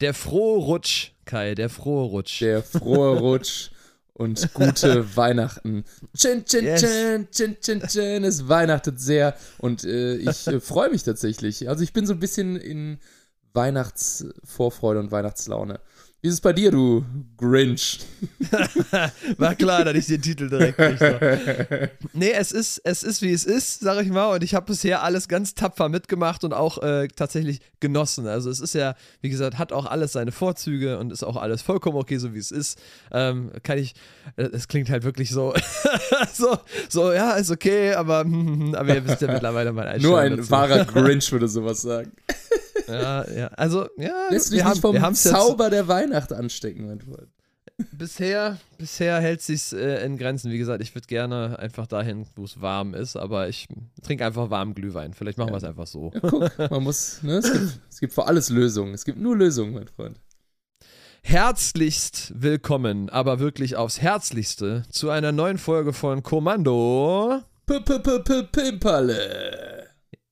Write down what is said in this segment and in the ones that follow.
Der frohe Rutsch, Kai, der frohe Rutsch. Der frohe Rutsch und gute Weihnachten. Chin, chin, Yes. chin, chin, chin, chin. Es weihnachtet sehr und äh, ich äh, freue mich tatsächlich. Also ich bin so ein bisschen in Weihnachtsvorfreude und Weihnachtslaune. Wie ist es bei dir, du Grinch? War klar, dass ich den Titel direkt nicht so. Nee, es ist, es ist wie es ist, sag ich mal. Und ich habe bisher alles ganz tapfer mitgemacht und auch äh, tatsächlich genossen. Also es ist ja, wie gesagt, hat auch alles seine Vorzüge und ist auch alles vollkommen okay, so wie es ist. Ähm, kann ich, äh, es klingt halt wirklich so, so, so, ja, ist okay, aber, aber ihr wisst ja mittlerweile mein Einstellung Nur ein dazu. wahrer Grinch würde sowas sagen. Ja, ja, also, ja, Lässt dich wir haben, nicht vom wir haben's jetzt, Zauber der Weihnacht anstecken, mein Freund. Bisher, bisher hält sich's äh, in Grenzen. Wie gesagt, ich würde gerne einfach dahin, wo es warm ist, aber ich trinke einfach warmen Glühwein. Vielleicht machen wir es einfach so. Ja, guck, man muss, ne, es gibt, es gibt für alles Lösungen. Es gibt nur Lösungen, mein Freund. Herzlichst willkommen, aber wirklich aufs Herzlichste zu einer neuen Folge von Kommando. P -p -p -p Pimperle.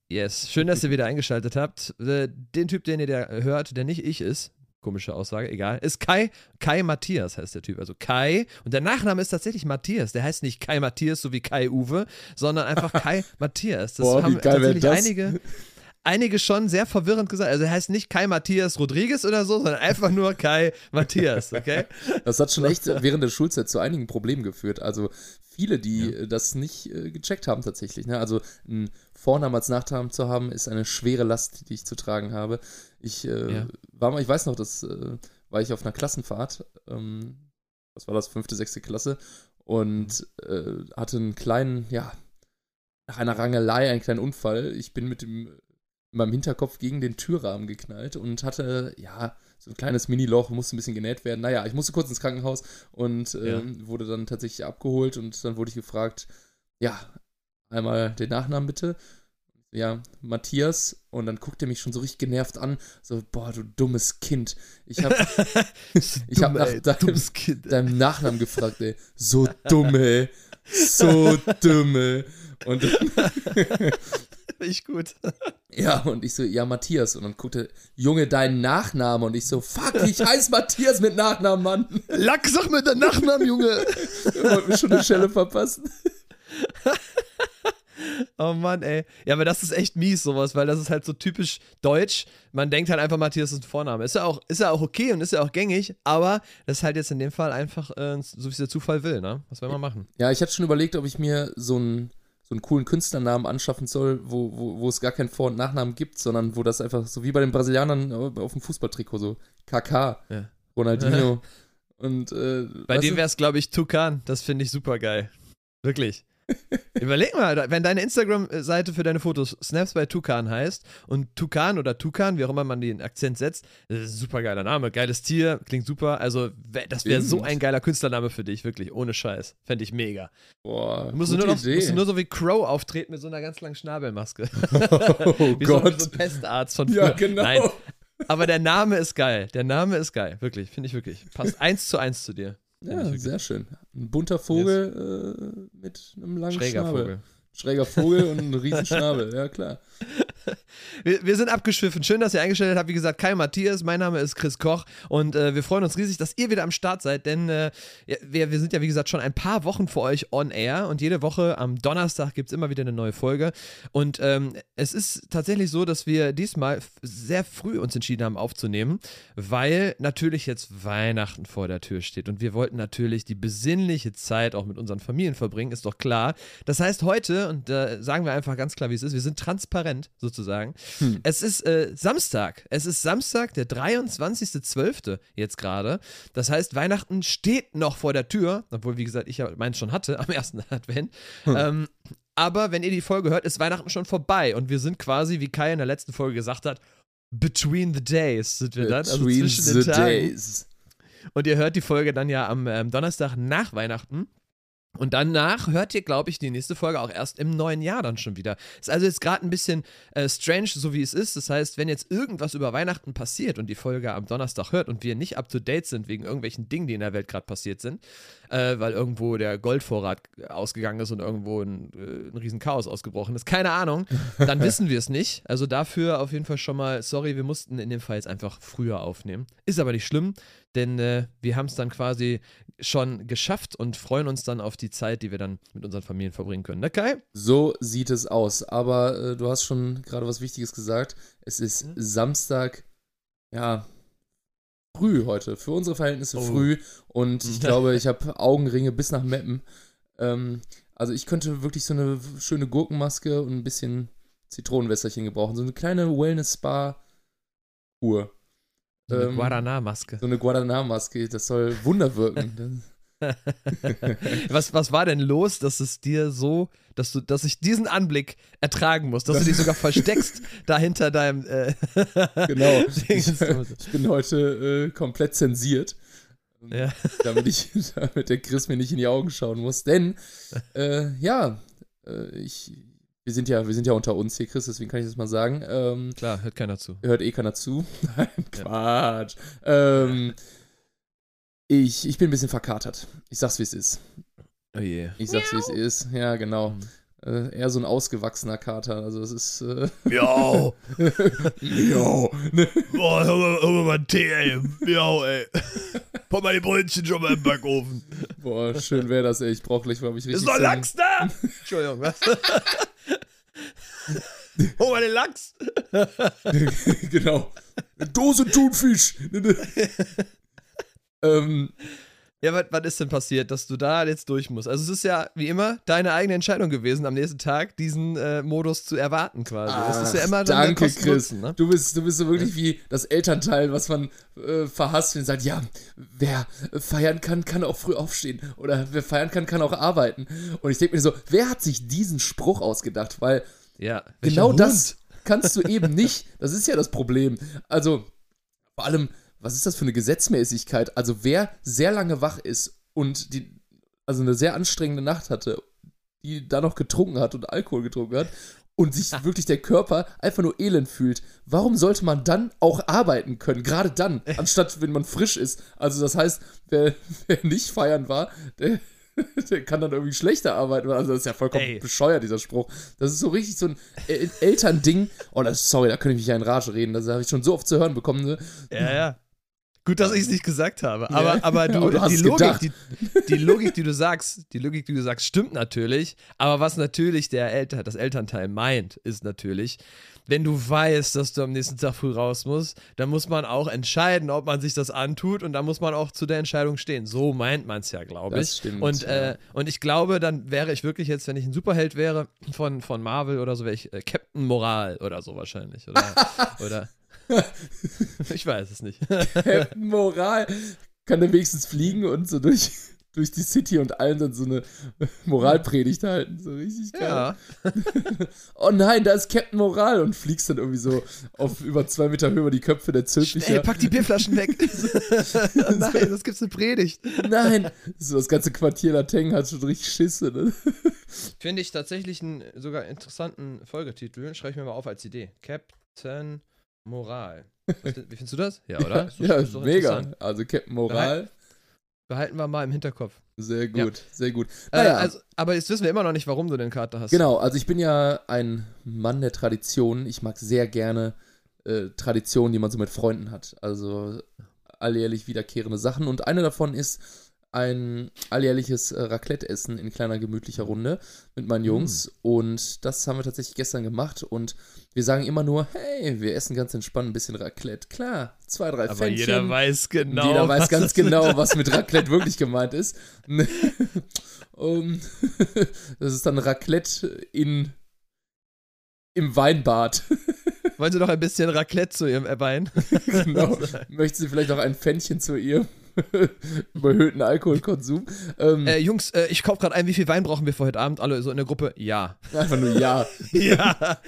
Yes, schön, dass ihr wieder eingeschaltet habt. Äh, Den Typ, den ihr da hört, der nicht ich ist, komische Aussage, egal, ist Kai, Kai Matthias heißt der Typ. Also Kai, und der Nachname ist tatsächlich Matthias. Der heißt nicht Kai Matthias, so wie Kai Uwe, sondern einfach Kai Matthias. Das Boah, haben tatsächlich das? einige, einige schon sehr verwirrend gesagt. Also er heißt nicht Kai Matthias Rodriguez oder so, sondern einfach nur Kai Matthias, okay? Das hat schon echt während der Schulzeit zu einigen Problemen geführt. Also viele, die äh, das nicht äh, gecheckt haben tatsächlich. Ne? Also einen Vornamen als Nachnamen zu haben, ist eine schwere Last, die ich zu tragen habe. Ich äh, Ja. war mal, ich weiß noch, das äh, war ich auf einer Klassenfahrt. Ähm, was war das, fünfte, sechste Klasse? Und äh, hatte einen kleinen, ja, nach einer Rangelei einen kleinen Unfall. Ich bin mit dem in meinem Hinterkopf gegen den Türrahmen geknallt und hatte, ja, so ein kleines Mini-Loch, musste ein bisschen genäht werden. Naja, ich musste kurz ins Krankenhaus und ähm, wurde dann tatsächlich abgeholt und dann wurde ich gefragt, ja, einmal den Nachnamen bitte. Ja, Matthias. Und dann guckt er mich schon so richtig genervt an. So, boah, du dummes Kind. Ich hab, ich hab nach deinem, deinem Nachnamen gefragt, ey. So dumme. So dumme. Und Ich gut. Ja, und ich so, ja, Matthias. Und dann guckte, Junge, dein Nachname. Und ich so, fuck, ich heiße Matthias mit Nachnamen, Mann. Lack, sag mir den Nachnamen, Junge. Ihr wollt mir schon eine Schelle verpassen. Oh Mann, ey. Ja, aber das ist echt mies, sowas, weil das ist halt so typisch deutsch. Man denkt halt einfach, Matthias ist ein Vorname. Ist ja auch, ist ja auch okay und ist ja auch gängig, aber das ist halt jetzt in dem Fall einfach, äh, so wie es der Zufall will, ne? Was will man machen? Ja, ich hatte schon überlegt, ob ich mir so einen, so einen coolen Künstlernamen anschaffen soll, wo, wo, wo es gar keinen Vor- und Nachnamen gibt, sondern wo das einfach so wie bei den Brasilianern auf dem Fußballtrikot so KK, Ja. Ronaldinho. und äh, Bei du? wäre es, glaube ich, Tukan. Das finde ich super geil. Wirklich. Überleg mal, wenn deine Instagram-Seite für deine Fotos Snaps bei Tukan heißt und Tukan oder Tukan, wie auch immer man den Akzent setzt, das ist ein super geiler Name, geiles Tier, klingt super. Also, das wäre so ein geiler Künstlername für dich, wirklich, ohne Scheiß. Fände ich mega. Boah, Du musst nur, noch, musst nur so wie Crow auftreten mit so einer ganz langen Schnabelmaske. oh wie so, wie Gott. so ein Pestarzt von früher. ja, genau. Nein, aber der Name ist geil. Der Name ist geil, wirklich, finde ich wirklich. Passt eins zu eins zu dir. Ja, sehr schön. Ein bunter Vogel äh, mit einem langen Schräger Schnabel. Vogel. Schräger Vogel und ein riesen Schnabel, ja klar. Wir, wir sind abgeschwiffen. Schön, dass ihr eingestellt habt. Wie gesagt, Kai Matthias, mein Name ist Chris Koch und äh, wir freuen uns riesig, dass ihr wieder am Start seid, denn äh, wir, wir sind ja, wie gesagt, schon ein paar Wochen für euch on air und jede Woche am Donnerstag gibt es immer wieder eine neue Folge. Und ähm, es ist tatsächlich so, dass wir diesmal sehr früh uns entschieden haben aufzunehmen, weil natürlich jetzt Weihnachten vor der Tür steht und wir wollten natürlich die besinnliche Zeit auch mit unseren Familien verbringen, ist doch klar. Das heißt, heute, und da sagen wir einfach ganz klar, wie es ist, wir sind transparent sozusagen. Es ist äh, Samstag. Es ist Samstag, der 23.12. jetzt gerade. Das heißt, Weihnachten steht noch vor der Tür, obwohl, wie gesagt, ich ja meins schon hatte am ersten Advent. Ähm, aber wenn ihr die Folge hört, ist Weihnachten schon vorbei und wir sind quasi, wie Kai in der letzten Folge gesagt hat, between the days sind wir dann, also zwischen the den Tagen. days. Und ihr hört die Folge dann ja am ähm, Donnerstag nach Weihnachten. Und danach hört ihr, glaube ich, die nächste Folge auch erst im neuen Jahr dann schon wieder. Ist also jetzt gerade ein bisschen äh, strange, so wie es ist. Das heißt, wenn jetzt irgendwas über Weihnachten passiert und die Folge am Donnerstag hört und wir nicht up to date sind wegen irgendwelchen Dingen, die in der Welt gerade passiert sind, äh, weil irgendwo der Goldvorrat ausgegangen ist und irgendwo ein, äh, ein riesen Chaos ausgebrochen ist. Keine Ahnung. Dann wissen wir es nicht. Also dafür auf jeden Fall schon mal, sorry, wir mussten in dem Fall jetzt einfach früher aufnehmen. Ist aber nicht schlimm, denn äh, wir haben es dann quasi schon geschafft und freuen uns dann auf die Zeit, die wir dann mit unseren Familien verbringen können. Ne, Kai? So sieht es aus. Aber äh, du hast schon gerade was Wichtiges gesagt. Es ist Mhm. Samstag, ja, früh heute. Für unsere Verhältnisse Oh. früh. Und ich glaube, ich habe Augenringe bis nach Meppen. Ähm, also ich könnte wirklich so eine schöne Gurkenmaske und ein bisschen Zitronenwässerchen gebrauchen. So eine kleine Wellness-Spa-Kur. So eine Ähm, Guadana-Maske. So eine Guadana-Maske, das soll Wunder wirken. Was, was war denn los, dass es dir so, dass du, dass ich diesen Anblick ertragen muss, dass du dich sogar versteckst dahinter deinem äh, genau. Ich, ich bin heute äh, komplett zensiert. Ja. Damit ich, damit der Chris mir nicht in die Augen schauen muss. Denn, äh, ja, äh, ich, wir sind ja, wir sind ja unter uns hier, Chris, deswegen kann ich das mal sagen. Ähm, Klar, hört keiner zu. hört eh keiner zu. Nein, Quatsch. Ähm, ich, ich bin ein bisschen verkatert. Ich sag's, wie es ist. Oh je. Ich sag's, wie es ist. Ja, genau. Mhm. Äh, eher so ein ausgewachsener Kater. Also, es ist. Äh, jo. Ne? boah, hör mal, hör mal mal einen Tee, ey. Jo, ey. Pop mal die Brötchen schon mal im Backofen. Boah, schön wäre das, ey. Ich brauch gleich mal mich richtig. Ist noch Lachs da? Entschuldigung, was? Hol mal den Lachs. genau. Eine Dose Thunfisch. Ähm, Ja, was, was ist denn passiert, dass du da jetzt durch musst? Also es ist ja, wie immer, deine eigene Entscheidung gewesen, am nächsten Tag diesen äh, Modus zu erwarten quasi. es ist ja Ach, immer danke, Chris. Ne? Du bist, du bist so wirklich wie das Elternteil, was man äh, verhasst und sagt, ja, wer feiern kann, kann auch früh aufstehen. Oder wer feiern kann, kann auch arbeiten. Und ich denke mir so, wer hat sich diesen Spruch ausgedacht? Weil Ja. genau das kannst du eben nicht. Das ist ja das Problem. Also, vor allem, was ist das für eine Gesetzmäßigkeit? Also, wer sehr lange wach ist und die, also eine sehr anstrengende Nacht hatte, die da noch getrunken hat und Alkohol getrunken hat und sich wirklich der Körper einfach nur elend fühlt, warum sollte man dann auch arbeiten können? Gerade dann, anstatt wenn man frisch ist. Also, das heißt, wer, wer nicht feiern war, der. Der kann dann irgendwie schlechter arbeiten. Also, das ist ja vollkommen Ey. bescheuert, dieser Spruch. Das ist so richtig so ein El Elternding. Oh, das, sorry, da könnte ich mich ja in Rage reden. Das habe ich schon so oft zu hören bekommen. Ne? Ja, ja. Gut, dass ich es nicht gesagt habe. Aber, Ja. aber, du, du die, Logik, die, die Logik, die du sagst, die Logik, die du sagst, stimmt natürlich. Aber was natürlich der Eltern, das Elternteil meint, ist natürlich, wenn du weißt, dass du am nächsten Tag früh raus musst, dann muss man auch entscheiden, ob man sich das antut und dann muss man auch zu der Entscheidung stehen. So meint man es ja, glaube ich. Das stimmt, und, ja. äh, und ich glaube, dann wäre ich wirklich jetzt, wenn ich ein Superheld wäre von, von Marvel oder so, wäre ich äh, Captain Moral oder so wahrscheinlich. Oder, oder ich weiß es nicht. Captain Moral kann der wenigstens fliegen und so durch, durch die City und allen dann so eine Moralpredigt halten. So richtig geil. Ja. Oh nein, da ist Captain Moral und fliegst dann irgendwie so auf über zwei Meter Höhe über die Köpfe der Ey, Zöldlicher. pack die Bierflaschen weg. oh nein, das gibt's eine Predigt. Nein! So, das ganze Quartier Lateng hat schon richtig Schisse, ne? Finde ich tatsächlich einen sogar interessanten Folgetitel. Schreibe ich mir mal auf als Idee. Captain Moral. Was- Wie findest du das? Ja, oder? Doch- ja, mega. Also Captain Moral, Behalten wir mal im Hinterkopf. sehr gut, sehr gut. Naja, also, aber jetzt wissen wir immer noch nicht, warum du den Kater hast. Genau, also ich bin ja ein Mann der Tradition. Ich mag sehr gerne äh, Traditionen, die man so mit Freunden hat. Also alljährlich wiederkehrende Sachen. Und eine davon ist ein alljährliches äh, Raclette-Essen in kleiner gemütlicher Runde mit meinen Jungs. Und das haben wir tatsächlich gestern gemacht. Und wir sagen immer nur, hey, wir essen ganz entspannt ein bisschen Raclette. Klar, zwei, drei aber Pfännchen. jeder weiß genau. Jeder weiß ganz genau, was mit Raclette wirklich gemeint ist. um, das ist dann Raclette in, im Weinbad. Wollen Sie noch ein bisschen Raclette zu Ihrem Wein? genau. Möchten Sie vielleicht noch ein Pfännchen zu Ihrem überhöhten Alkoholkonsum? Ähm, Äh, Jungs, äh, ich kaufe gerade ein, wie viel Wein brauchen wir für heute Abend? Alle so in der Gruppe? Ja. Einfach nur ja. ja.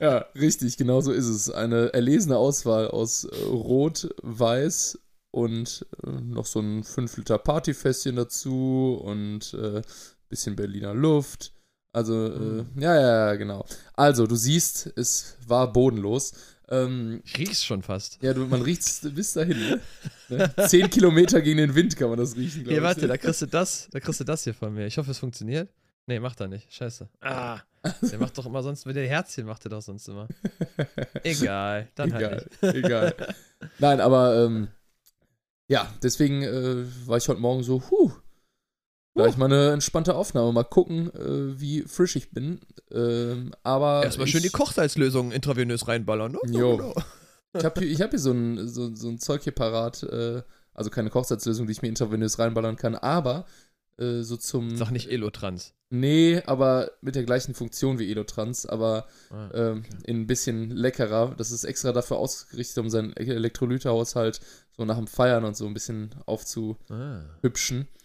Ja, richtig, genau so ist es. Eine erlesene Auswahl aus äh, Rot, Weiß und äh, noch so ein 5 Liter Partyfässchen dazu und äh, bisschen Berliner Luft. Also, äh, ja, ja, ja, genau. Also, du siehst, es war bodenlos. Ähm, Ich riech's schon fast. ja, du, man riecht's bis dahin, ne? ne? Zehn Kilometer gegen den Wind kann man das riechen, glaube Hier, ich. warte, da kriegst du das, da kriegst du das hier von mir. Ich hoffe, es funktioniert. Nee, macht er nicht. Scheiße. Ah. Der macht doch immer sonst mit den Herzchen, macht er doch sonst immer. Egal, dann halt egal, nicht. egal. Nein, aber ähm, ja, deswegen äh, war ich heute Morgen so, huh, gleich mal eine entspannte Aufnahme. Mal gucken, äh, wie frisch ich bin. Ähm, aber Erstmal ich, schön die Kochsalzlösung intravenös reinballern. ne? Jo. Ich habe hier, ich hab hier so, ein, so, so ein Zeug hier parat, äh, also keine Kochsalzlösung, die ich mir intravenös reinballern kann, aber äh, so zum. Sag nicht Elotrans. Nee, aber mit der gleichen Funktion wie Elotrans, aber Ah, ähm, in ein bisschen leckerer. Das ist extra dafür ausgerichtet, um seinen Elektrolytehaushalt so nach dem Feiern und so ein bisschen aufzuhübschen. ah.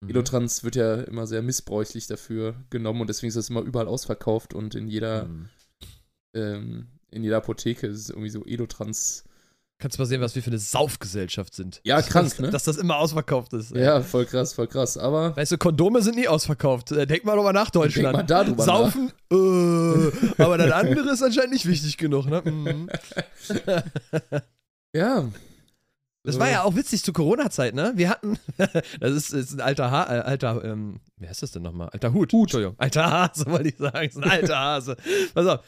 Mhm. Elotrans wird ja immer sehr missbräuchlich dafür genommen und deswegen ist das immer überall ausverkauft und in jeder, Mhm. ähm, in jeder Apotheke ist es irgendwie so Elotrans. Kannst du mal sehen, was wir für eine Saufgesellschaft sind. Ja, krank, dass, ne? Dass das immer ausverkauft ist. Ja, voll krass, voll krass. Aber Weißt du, Kondome sind nie ausverkauft. Äh, Denk mal drüber nach, denk Deutschland. mal da drüber nach. Saufen, äh, aber das andere ist anscheinend nicht wichtig genug, ne? Mhm. Ja. Das war ja auch witzig zu Corona-Zeit, ne? Wir hatten, das ist, ist ein alter, ha äh, alter, ähm, wie heißt das denn nochmal? Alter Hut. Hut. Entschuldigung. Alter Hase, wollte ich sagen. Das ist ein alter Hase. Pass auf.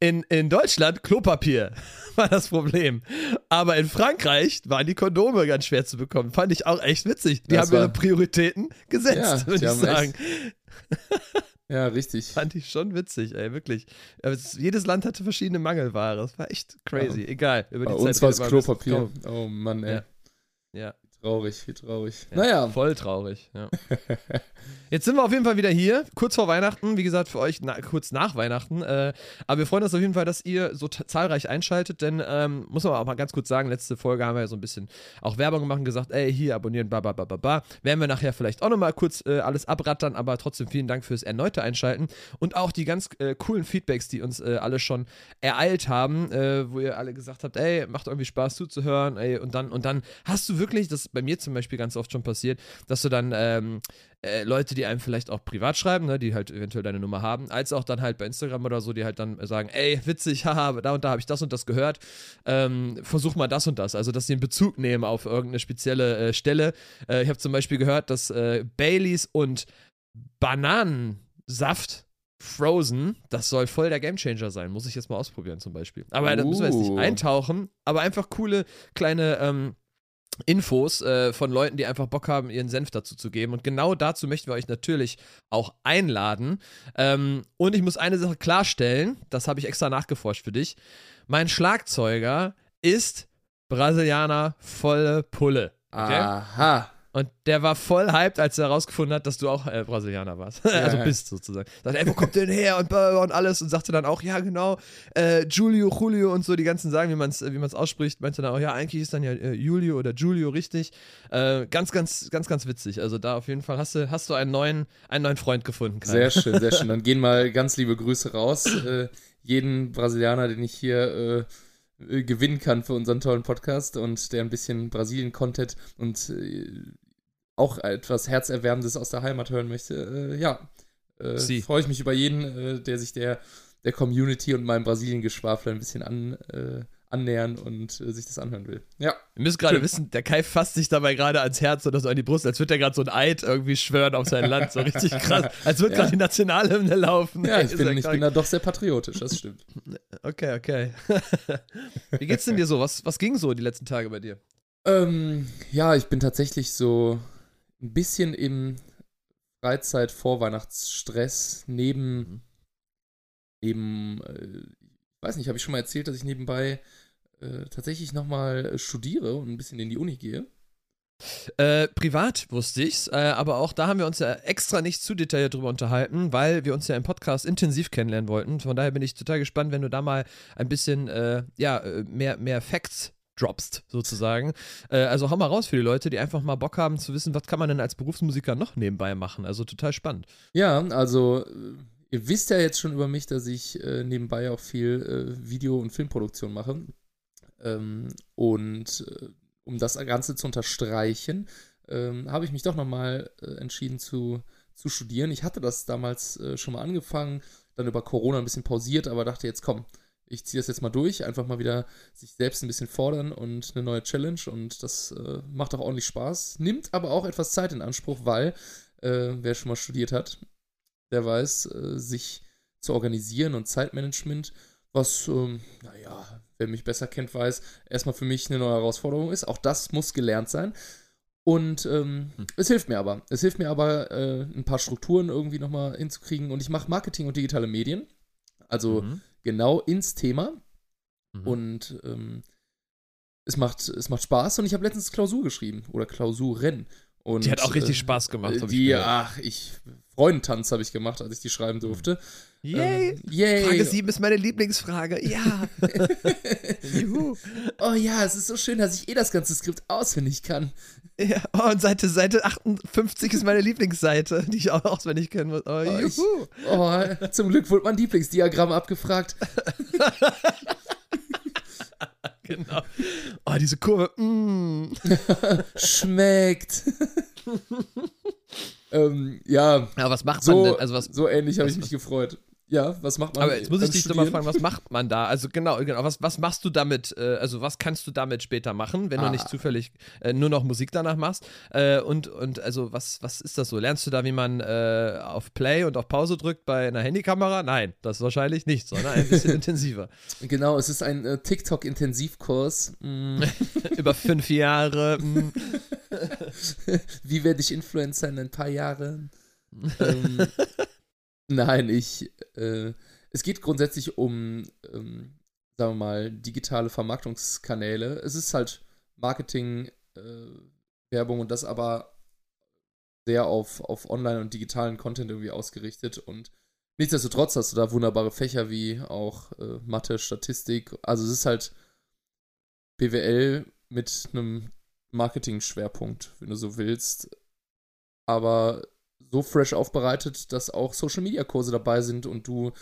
In, in Deutschland Klopapier war das Problem. Aber in Frankreich waren die Kondome ganz schwer zu bekommen. Fand ich auch echt witzig. Die Das haben ihre Prioritäten Ja, gesetzt, die würde ich sagen. Ja, richtig. Fand ich schon witzig, ey, wirklich. Aber es, jedes Land hatte verschiedene Mangelware. Das war echt crazy. Egal. Über Bei die uns Zeit war es Klopapier. Oh Mann, ey. Ja. Ja. Traurig, wie traurig. Ja, Naja. Voll traurig, ja. Jetzt sind wir auf jeden Fall wieder hier, kurz vor Weihnachten, wie gesagt, für euch na, kurz nach Weihnachten. Äh, aber wir freuen uns auf jeden Fall, dass ihr so zahlreich einschaltet, denn ähm, muss man auch mal ganz kurz sagen, letzte Folge haben wir ja so ein bisschen auch Werbung gemacht und gesagt, ey, hier abonnieren, ba, ba, ba, ba, ba. Werden wir nachher vielleicht auch nochmal kurz äh, alles abrattern, aber trotzdem vielen Dank fürs erneute Einschalten und auch die ganz äh, coolen Feedbacks, die uns äh, alle schon ereilt haben, äh, wo ihr alle gesagt habt, ey, macht irgendwie Spaß zuzuhören, ey, und dann, und dann hast du wirklich, das ist bei mir zum Beispiel ganz oft schon passiert, dass du dann ähm, äh, Leute, die einem vielleicht auch privat schreiben, ne, die halt eventuell deine Nummer haben, als auch dann halt bei Instagram oder so, die halt dann sagen, ey, witzig, haha, da und da habe ich das und das gehört, ähm, versuch mal das und das. Also, dass sie einen Bezug nehmen auf irgendeine spezielle äh, Stelle. Äh, ich habe zum Beispiel gehört, dass äh, Baileys und Bananensaft Frozen, das soll voll der Gamechanger sein. Muss ich jetzt mal ausprobieren zum Beispiel. Aber da müssen wir jetzt nicht Uh. eintauchen, aber einfach coole kleine ähm, Infos äh, von Leuten, die einfach Bock haben, ihren Senf dazu zu geben. Und genau dazu möchten wir euch natürlich auch einladen. Ähm, und ich muss eine Sache klarstellen, das habe ich extra nachgeforscht für dich. Mein Schlagzeuger ist Brasilianer volle Pulle. Okay? Aha. Und der war voll hyped, als er herausgefunden hat, dass du auch äh, Brasilianer warst. also ja. bist sozusagen. Sagt, ey, wo kommt der denn her und, und alles und sagte dann auch, ja genau, äh, Giulio, Julio und so, die ganzen sagen, wie man es wie man's ausspricht, meinte dann auch, ja, eigentlich ist dann ja äh, Julio oder Giulio richtig. Äh, ganz, ganz, ganz, ganz witzig. Also da auf jeden Fall hast du, hast du einen neuen, einen neuen Freund gefunden. Kai. Sehr schön, sehr schön. Dann gehen mal ganz liebe Grüße raus. Äh, jeden Brasilianer, den ich hier äh, gewinnen kann für unseren tollen Podcast und der ein bisschen Brasilien-Content und äh, auch etwas Herzerwärmendes aus der Heimat hören möchte. Äh, ja, äh, freue ich mich über jeden, der sich der, der Community und meinem Brasilien-Geschwafel ein bisschen an, annähern und äh, sich das anhören will. Ja, Wir müssen gerade wissen, der Kai fasst sich dabei gerade ans Herz oder so an die Brust, als würde er gerade so ein Eid irgendwie schwören auf sein Land. So richtig krass. Als würde Ja. gerade die Nationalhymne laufen. ja ich, bin, ja ich bin da doch sehr patriotisch, das stimmt. Okay, okay. Wie geht's denn dir so? Was, was ging so die letzten Tage bei dir? Ähm, ja, ich bin tatsächlich so ein bisschen im Freizeit-Vorweihnachtsstress neben, Mhm. neben, äh, weiß nicht, habe ich schon mal erzählt, dass ich nebenbei äh, tatsächlich nochmal studiere und ein bisschen in die Uni gehe. Äh, privat wusste ich's, äh, aber auch da haben wir uns ja extra nicht zu detailliert drüber unterhalten, weil wir uns ja im Podcast intensiv kennenlernen wollten. Von daher bin ich total gespannt, wenn du da mal ein bisschen, äh, ja, äh, mehr, mehr Facts droppst, sozusagen. Äh, also hau mal raus für die Leute, die einfach mal Bock haben zu wissen, was kann man denn als Berufsmusiker noch nebenbei machen. Also total spannend. Ja, also äh, ihr wisst ja jetzt schon über mich, dass ich äh, nebenbei auch viel äh, Video- und Filmproduktion mache. Ähm, und äh, um das Ganze zu unterstreichen, ähm, habe ich mich doch nochmal äh, entschieden zu, zu studieren. Ich hatte das damals äh, schon mal angefangen, dann über Corona ein bisschen pausiert, aber dachte jetzt komm, ich ziehe das jetzt mal durch, einfach mal wieder sich selbst ein bisschen fordern und eine neue Challenge und das äh, macht auch ordentlich Spaß, nimmt aber auch etwas Zeit in Anspruch, weil, äh, wer schon mal studiert hat, der weiß, äh, sich zu organisieren und Zeitmanagement, was, ähm, naja, wer mich besser kennt, weiß, erstmal für mich eine neue Herausforderung ist. Auch das muss gelernt sein. Und ähm, hm. es hilft mir aber. Es hilft mir aber, äh, ein paar Strukturen irgendwie nochmal hinzukriegen. Und ich mache Marketing und digitale Medien. Also mhm. genau ins Thema. Mhm. Und ähm, es, macht, es macht Spaß. Und ich habe letztens Klausur geschrieben. Oder Klausuren. Und, die hat auch richtig äh, Spaß gemacht. Die, ich ach, ich, Freundentanz habe ich gemacht, als ich die schreiben durfte. Yay! Ähm, yay! Frage 7 ist meine Lieblingsfrage. Ja! Juhu! oh ja, es ist so schön, dass ich eh das ganze Skript auswendig kann. Ja, oh, und Seite, Seite 58 ist meine Lieblingsseite, die ich auch auswendig kennen muss. Oh, oh, ich, oh, zum Glück wurde mein Lieblingsdiagramm abgefragt. genau. Oh, diese Kurve. Mm. Schmeckt. Ähm, ja. Aber was macht so, man denn? Also was, so ähnlich habe ich mich gefreut. Ja, was macht man? Aber jetzt muss ich dich doch mal fragen, was macht man da? Also genau, genau, was, was machst du damit, äh, also was kannst du damit später machen, wenn ah. du nicht zufällig äh, nur noch Musik danach machst? Äh, und, und also was, was ist das so? Lernst du da, wie man äh, auf Play und auf Pause drückt bei einer Handykamera? Nein, das ist wahrscheinlich nicht, sondern ein bisschen intensiver. Genau, es ist ein äh, TikTok-Intensivkurs. Mm. Über fünf Jahre. Mm. wie werde ich Influencer in ein paar Jahren? ähm, Nein, ich. Äh, es geht grundsätzlich um, ähm, sagen wir mal, digitale Vermarktungskanäle. Es ist halt Marketing, äh, Werbung und das aber sehr auf, auf Online- und digitalen Content irgendwie ausgerichtet. Und nichtsdestotrotz hast du da wunderbare Fächer wie auch äh, Mathe, Statistik. Also es ist halt BWL mit einem Marketing-Schwerpunkt, wenn du so willst. Aber so fresh aufbereitet, dass auch Social Media Kurse dabei sind und du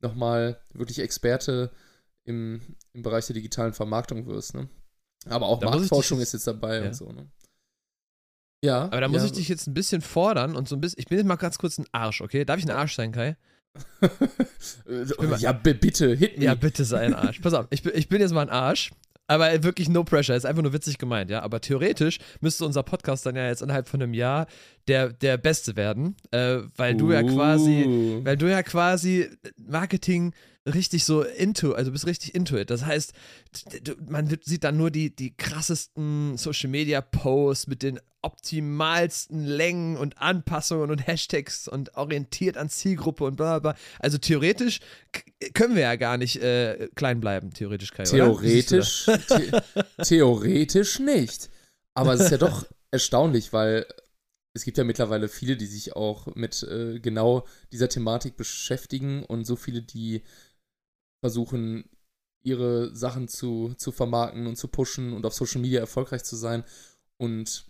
nochmal wirklich Experte im, im Bereich der digitalen Vermarktung wirst. Ne? Aber auch da Marktforschung ist jetzt dabei ja. und so. Ne? Ja. Aber da muss ja. ich dich jetzt ein bisschen fordern und so ein bisschen. Ich bin jetzt mal ganz kurz ein Arsch, okay? Darf ich ein Arsch sein, Kai? ja, bitte, hit me. Ja, bitte sei ein Arsch. Pass auf, ich bin, ich bin jetzt mal ein Arsch aber wirklich no pressure, ist einfach nur witzig gemeint, ja. Aber theoretisch müsste unser Podcast dann ja jetzt innerhalb von einem Jahr der, der Beste werden, äh, weil du uh. ja quasi, weil du ja quasi Marketing richtig so into, also bist richtig into it. Das heißt, man sieht dann nur die, die krassesten Social Media Posts mit den optimalsten Längen und Anpassungen und Hashtags und orientiert an Zielgruppe und bla bla. Also theoretisch können wir ja gar nicht äh, klein bleiben, theoretisch Kai, Theoretisch, the theoretisch nicht. Aber es ist ja doch erstaunlich, weil es gibt ja mittlerweile viele, die sich auch mit äh, genau dieser Thematik beschäftigen und so viele, die versuchen, ihre Sachen zu, zu vermarkten und zu pushen und auf Social Media erfolgreich zu sein. Und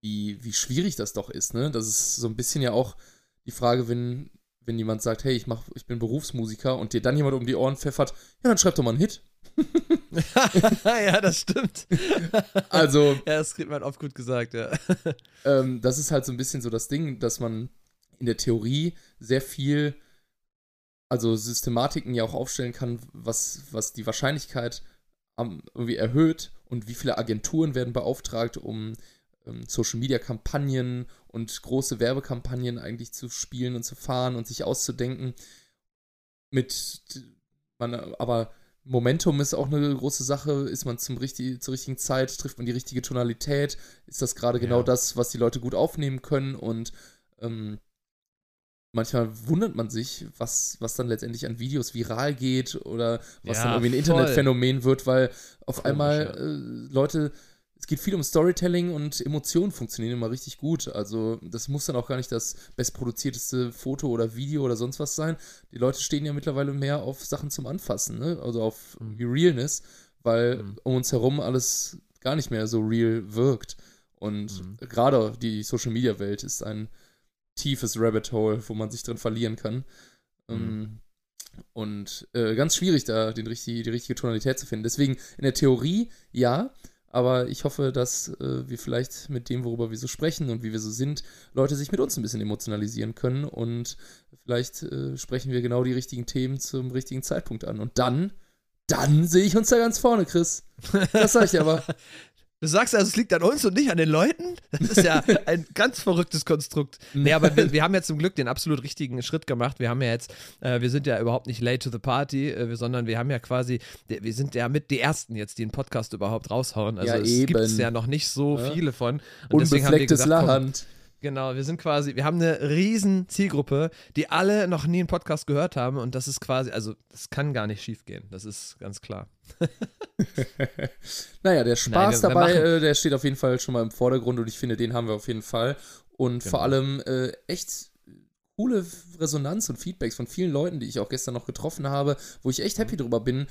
wie, wie schwierig das doch ist, ne? Das ist so ein bisschen ja auch die Frage, wenn, wenn jemand sagt, hey, ich, mach, ich bin Berufsmusiker und dir dann jemand um die Ohren pfeffert, ja, dann schreib doch mal einen Hit. ja, das stimmt. Also. ja, das kriegt man oft gut gesagt, ja. ähm, das ist halt so ein bisschen so das Ding, dass man in der Theorie sehr viel also Systematiken ja auch aufstellen kann, was, was die Wahrscheinlichkeit um, irgendwie erhöht und wie viele Agenturen werden beauftragt, um ähm, Social Media Kampagnen und große Werbekampagnen eigentlich zu spielen und zu fahren und sich auszudenken. Mit man, aber Momentum ist auch eine große Sache. Ist man zum richtig, zur richtigen Zeit, trifft man die richtige Tonalität? Ist das gerade genau ja. genau das, was die Leute gut aufnehmen können? Und ähm, manchmal wundert man sich, was, was dann letztendlich an Videos viral geht oder was ja, dann irgendwie ein voll. Internetphänomen wird, weil auf Komisch, einmal äh, Leute, es geht viel um Storytelling und Emotionen funktionieren immer richtig gut. Also das muss dann auch gar nicht das bestproduzierteste Foto oder Video oder sonst was sein. Die Leute stehen ja mittlerweile mehr auf Sachen zum Anfassen, ne? also auf mhm. Realness, weil mhm. um uns herum alles gar nicht mehr so real wirkt. Und mhm. gerade die Social-Media-Welt ist ein tiefes Rabbit Hole, wo man sich drin verlieren kann. Ähm, mhm. und äh, ganz schwierig, da den richtig, die richtige Tonalität zu finden. Deswegen in der Theorie ja, Aber ich hoffe, dass äh, wir vielleicht mit dem, worüber wir so sprechen und wie wir so sind, Leute sich mit uns ein bisschen emotionalisieren können. Und vielleicht äh, sprechen wir genau die richtigen Themen zum richtigen Zeitpunkt an. Und dann, dann sehe ich uns da ganz vorne, Chris. Das sag ich aber. Du sagst also, es liegt an uns und nicht an den Leuten? Das ist ja ein ganz verrücktes Konstrukt. Nee, aber wir, wir, haben ja zum Glück den absolut richtigen Schritt gemacht. Wir haben ja jetzt, äh, wir sind ja überhaupt nicht late to the party, äh, sondern wir haben ja quasi, wir sind ja mit die Ersten jetzt, die einen Podcast überhaupt raushauen. Also ja, es gibt ja noch nicht so Ja. viele von. Und deswegen haben wir Unbeflecktes gesagt, komm, Land. Genau, wir sind quasi, wir haben eine riesen Zielgruppe, die alle noch nie einen Podcast gehört haben und das ist quasi, also das kann gar nicht schief gehen, das ist ganz klar. naja, der Spaß Nein, wir- wir dabei, machen- äh, der steht auf jeden Fall schon mal im Vordergrund und ich finde, den haben wir auf jeden Fall. Und Genau. vor allem äh, echt coole Resonanz und Feedbacks von vielen Leuten, die ich auch gestern noch getroffen habe, wo ich echt Mhm. happy drüber bin.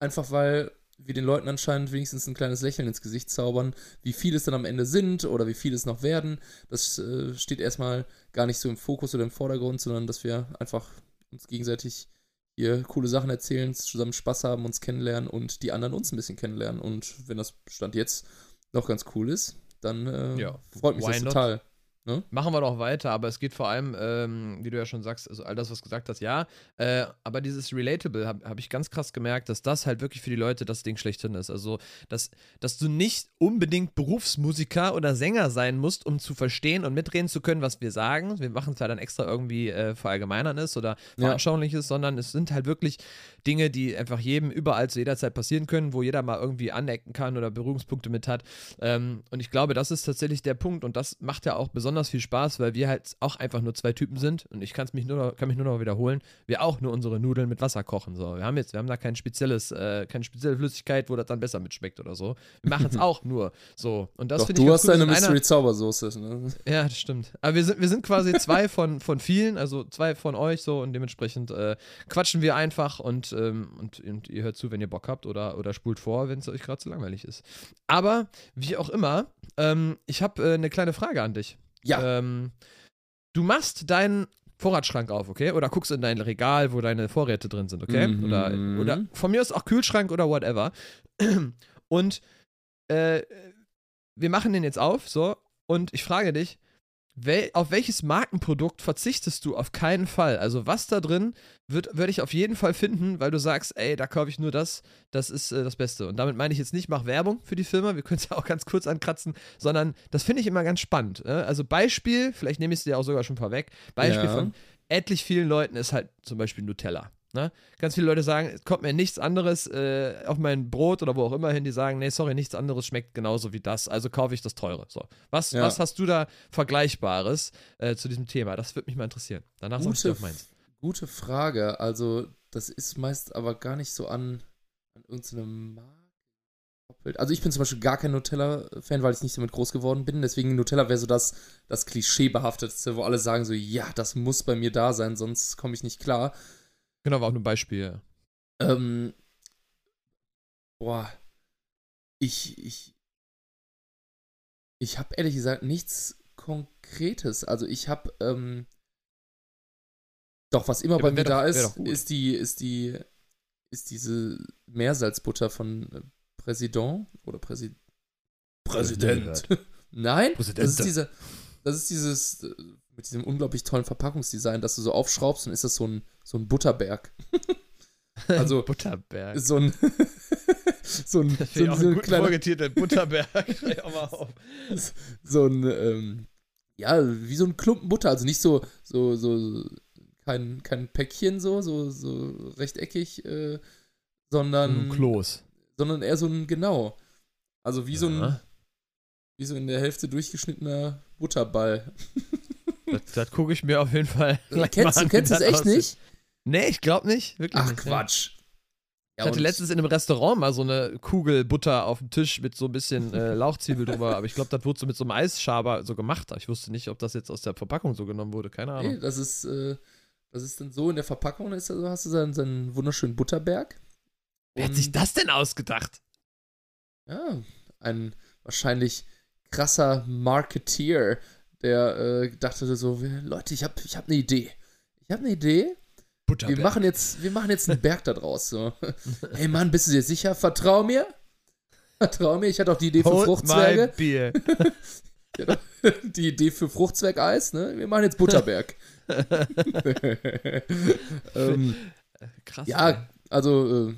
Einfach weil wir den Leuten anscheinend wenigstens ein kleines Lächeln ins Gesicht zaubern. Wie viele es dann am Ende sind oder wie viele es noch werden, das äh, steht erstmal gar nicht so im Fokus oder im Vordergrund, sondern dass wir einfach uns gegenseitig hier coole Sachen erzählen, zusammen Spaß haben, uns kennenlernen und die anderen uns ein bisschen kennenlernen. Und wenn das Stand jetzt noch ganz cool ist, dann äh, Ja, freut mich das not? total. Machen wir doch weiter, aber es geht vor allem, ähm, wie du ja schon sagst, also all das, was du gesagt hast, ja, äh, aber dieses Relatable habe hab ich ganz krass gemerkt, dass das halt wirklich für die Leute das Ding schlechthin ist. Also, dass, dass du nicht unbedingt Berufsmusiker oder Sänger sein musst, um zu verstehen und mitreden zu können, was wir sagen. Wir machen es ja dann extra irgendwie äh, verallgemeinernes oder Ja. veranschauliches, sondern es sind halt wirklich Dinge, die einfach jedem überall zu jeder Zeit passieren können, wo jeder mal irgendwie anecken kann oder Berührungspunkte mit hat. Ähm, und ich glaube, das ist tatsächlich der Punkt und das macht ja auch besonders viel Spaß, weil wir halt auch einfach nur zwei Typen sind und ich kann's mich nur noch, kann mich nur noch wiederholen, wir auch nur unsere Nudeln mit Wasser kochen. So. Wir haben jetzt, wir haben da kein spezielles, äh, keine spezielle Flüssigkeit, wo das dann besser mitschmeckt oder so. Wir machen es auch nur so. Und das finde ich du hast deine Mystery Zaubersoße. Ne? ja, das stimmt. Aber wir sind, wir sind quasi zwei von, von vielen, also zwei von euch so und dementsprechend äh, quatschen wir einfach und, ähm, und, und ihr hört zu, wenn ihr Bock habt oder, oder spult vor, wenn es euch gerade zu langweilig ist. Aber wie auch immer, ähm, ich habe äh, eine kleine Frage an dich. Ja. Ähm, du machst deinen Vorratsschrank auf, okay? Oder guckst in dein Regal, wo deine Vorräte drin sind, okay? Mhm. Oder, oder von mir aus auch Kühlschrank oder whatever. Und äh, wir machen den jetzt auf, so, und ich frage dich, wel, auf welches Markenprodukt verzichtest du auf keinen Fall? Also was da drin wird, würde ich auf jeden Fall finden, weil du sagst, ey, da kaufe ich nur das, das ist äh, das Beste. Und damit meine ich jetzt nicht, mach Werbung für die Firma, wir können es ja auch ganz kurz ankratzen, sondern das finde ich immer ganz spannend. Ne? Also Beispiel, vielleicht nehme ich es dir auch sogar schon vorweg, Beispiel Ja. von etlich vielen Leuten ist halt zum Beispiel Nutella. Ne? Ganz viele Leute sagen, es kommt mir nichts anderes äh, auf mein Brot oder wo auch immer hin, die sagen, nee, sorry, nichts anderes schmeckt genauso wie das, also kaufe ich das teure. So. Was, Ja. was hast du da Vergleichbares äh, zu diesem Thema? Das würde mich mal interessieren. Danach sag ich Gute, auch meins. gute Frage. Also, das ist meist aber gar nicht so an, an irgendeine Marke gekoppelt. Also, ich bin zum Beispiel gar kein Nutella-Fan, weil ich nicht damit groß geworden bin. Deswegen Nutella wäre so das, das Klischeebehaftetste, wo alle sagen so, ja, das muss bei mir da sein, sonst komme ich nicht klar. Genau, war auch nur ein Beispiel. Ähm, boah, ich, ich, ich habe ehrlich gesagt nichts Konkretes. Also ich habe, ähm, doch, was immer Ja, bei mir da doch- ist, ist die, ist die, ist diese Meersalzbutter von äh, Präsident oder Präsi Präsident. Nein, das ist diese, das ist dieses äh, mit diesem unglaublich tollen Verpackungsdesign, dass du so aufschraubst und ist das so ein so ein Butterberg. Also- Butterberg. so ein so ein, Das so ein, auch so ein guten kleiner, Butterberg. So ein ähm, ja wie so ein Klumpen Butter, also nicht so so so kein kein Päckchen so so so rechteckig, äh, sondern Ein Kloß. sondern eher so ein genau, also wie so ein Ja. wie so in der Hälfte durchgeschnittener Butterball. Das, das gucke ich mir auf jeden Fall. gleich kennst du kennst das echt aussieht. nicht? Nee, ich glaube nicht. Wirklich Ach nicht. Quatsch. Ich hatte letztens in einem Restaurant mal so eine Kugel Butter auf dem Tisch mit so ein bisschen äh, Lauchzwiebel drüber, aber ich glaube, das wurde so mit so einem Eisschaber so gemacht. Ich wusste nicht, ob das jetzt aus der Verpackung so genommen wurde, keine Nee, Ahnung. das ist, äh, das ist dann so in der Verpackung, da ist, also hast du so einen wunderschönen Butterberg. Wer hat sich das denn ausgedacht? Ja, ein wahrscheinlich krasser Marketeer, der äh, dachte so, Leute, ich habe ich hab eine Idee. Ich habe eine Idee. Wir machen, jetzt, wir machen jetzt einen Berg da draus. So. Hey Mann, bist du dir sicher? Vertrau mir. Trau mir, ich hatte auch die Idee für Hold Fruchtzwerge. my beer. Die Idee für Fruchtzwergeis, ne? Wir machen jetzt Butterberg. ähm, Krass. ey. ja, also, äh,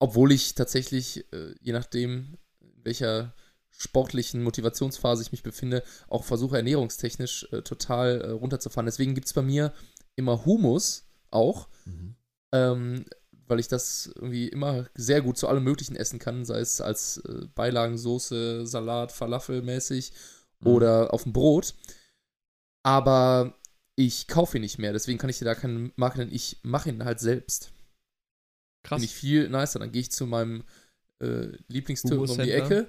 obwohl ich tatsächlich, äh, je nachdem, welcher sportlichen Motivationsphase ich mich befinde, auch versuche ernährungstechnisch äh, total äh, runterzufahren. Deswegen gibt es bei mir immer Humus auch, Mhm. ähm, weil ich das irgendwie immer sehr gut zu allem Möglichen essen kann, sei es als äh, Beilagensoße, Salat, Falafel mäßig Mhm. oder auf dem Brot. Aber ich kaufe ihn nicht mehr, deswegen kann ich dir da keinen Marke nennen. Ich mache ihn halt selbst. Krass. Finde ich viel nicer. Dann gehe ich zu meinem äh, Lieblingstürken um die. Ecke.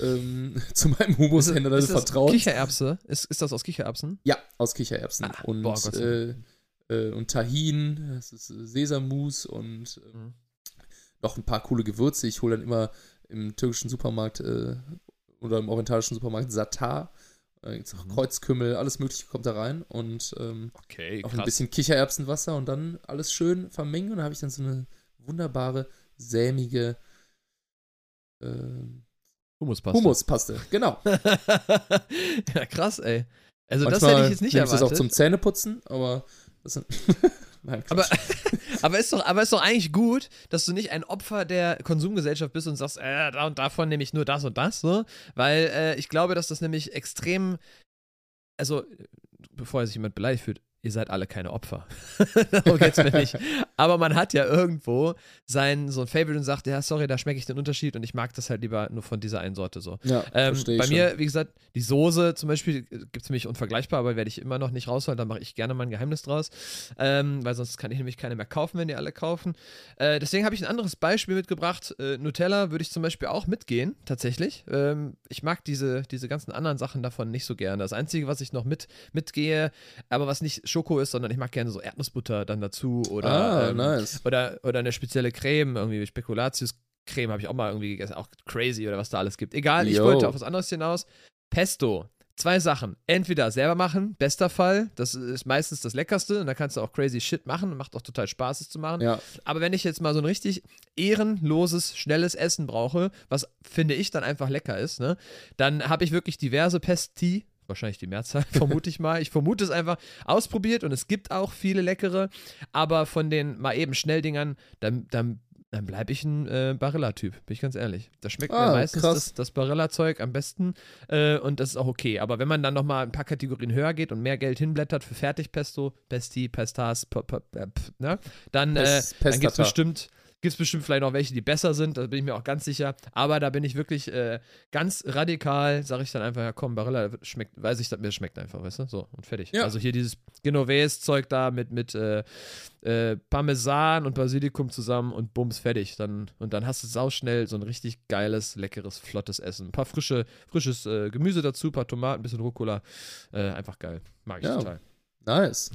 Ähm, zu meinem Humushändler ist das Vertrauens. Kichererbse? Ist, ist das aus Kichererbsen? Ja, aus Kichererbsen. Ah, und, boah, äh, äh, und Tahin, das ist äh, Sesammus und äh, Mhm. noch ein paar coole Gewürze. Ich hole dann immer im türkischen Supermarkt äh, oder im orientalischen Supermarkt Satar. Da gibt's auch Mhm. Kreuzkümmel, alles Mögliche kommt da rein und ähm, Okay, auch ein bisschen Kichererbsenwasser und dann alles schön vermengen und dann habe ich dann so eine wunderbare, sämige ähm, Humuspaste. Humuspaste. Genau. ja, krass, ey. Also das Manchmal hätte ich jetzt nicht nehme ich erwartet. das auch zum Zähneputzen, aber das sind Nein, aber, aber, ist doch, aber ist doch eigentlich gut, dass du nicht ein Opfer der Konsumgesellschaft bist und sagst, äh, da und davon nehme ich nur das und das, so. Weil äh, ich glaube, dass das nämlich extrem, also bevor sich jemand beleidigt fühlt, ihr seid alle keine Opfer. Darum geht's mir nicht. Aber man hat ja irgendwo sein, so ein Favorite und sagt, ja, sorry, da schmecke ich den Unterschied und ich mag das halt lieber nur von dieser einen Sorte so. ja, Ähm, bei schon. mir, wie gesagt, die Soße zum Beispiel gibt es mich unvergleichbar, aber werde ich immer noch nicht rausholen. Da mache ich gerne mal ein Geheimnis draus, ähm, weil sonst kann ich nämlich keine mehr kaufen, wenn die alle kaufen. Äh, deswegen habe ich ein anderes Beispiel mitgebracht. Äh, Nutella würde ich zum Beispiel auch mitgehen, tatsächlich. Ähm, ich mag diese, diese ganzen anderen Sachen davon nicht so gerne. Das Einzige, was ich noch mit, mitgehe, aber was nicht Schoko ist, sondern ich mag gerne so Erdnussbutter dann dazu oder ah, ähm, nice. oder, oder eine spezielle Creme, irgendwie Spekulatius-Creme habe ich auch mal irgendwie gegessen. Auch crazy oder was da alles gibt. Egal, ich Yo. wollte auf was anderes hinaus. Pesto. Zwei Sachen. Entweder selber machen, bester Fall. Das ist meistens das Leckerste. Und da kannst du auch crazy Shit machen. Macht auch total Spaß, es zu machen. Ja, Aber wenn ich jetzt mal so ein richtig ehrenloses, schnelles Essen brauche, was finde ich dann einfach lecker ist, ne, dann habe ich wirklich diverse Pesti, wahrscheinlich die Mehrzahl, vermute ich mal. Ich vermute es einfach, ausprobiert und es gibt auch viele leckere, aber von den mal eben Schnelldingern, dann, dann, dann bleibe ich ein äh, Barilla-Typ, bin ich ganz ehrlich. Da schmeckt mir Ah, meistens krass. das, das Barilla-Zeug am besten äh, und das ist auch okay. Aber wenn man dann nochmal ein paar Kategorien höher geht und mehr Geld hinblättert für Fertigpesto, Pesti, Pestas, p -p -p -p ne, dann, äh, dann gibt es bestimmt gibt es bestimmt vielleicht noch welche, die besser sind, da bin ich mir auch ganz sicher. Aber da bin ich wirklich äh, ganz radikal, sage ich dann einfach, ja komm, Barilla schmeckt, weiß ich, dass mir schmeckt einfach, weißt du? So, und fertig. Ja. Also hier dieses Genovese-Zeug da mit, mit äh, äh, Parmesan und Basilikum zusammen und bums, fertig. Dann, und dann hast du sauschnell so ein richtig geiles, leckeres, flottes Essen. Ein paar frische, frisches äh, Gemüse dazu, ein paar Tomaten, ein bisschen Rucola. Äh, einfach geil. Mag ich Ja. total. nice.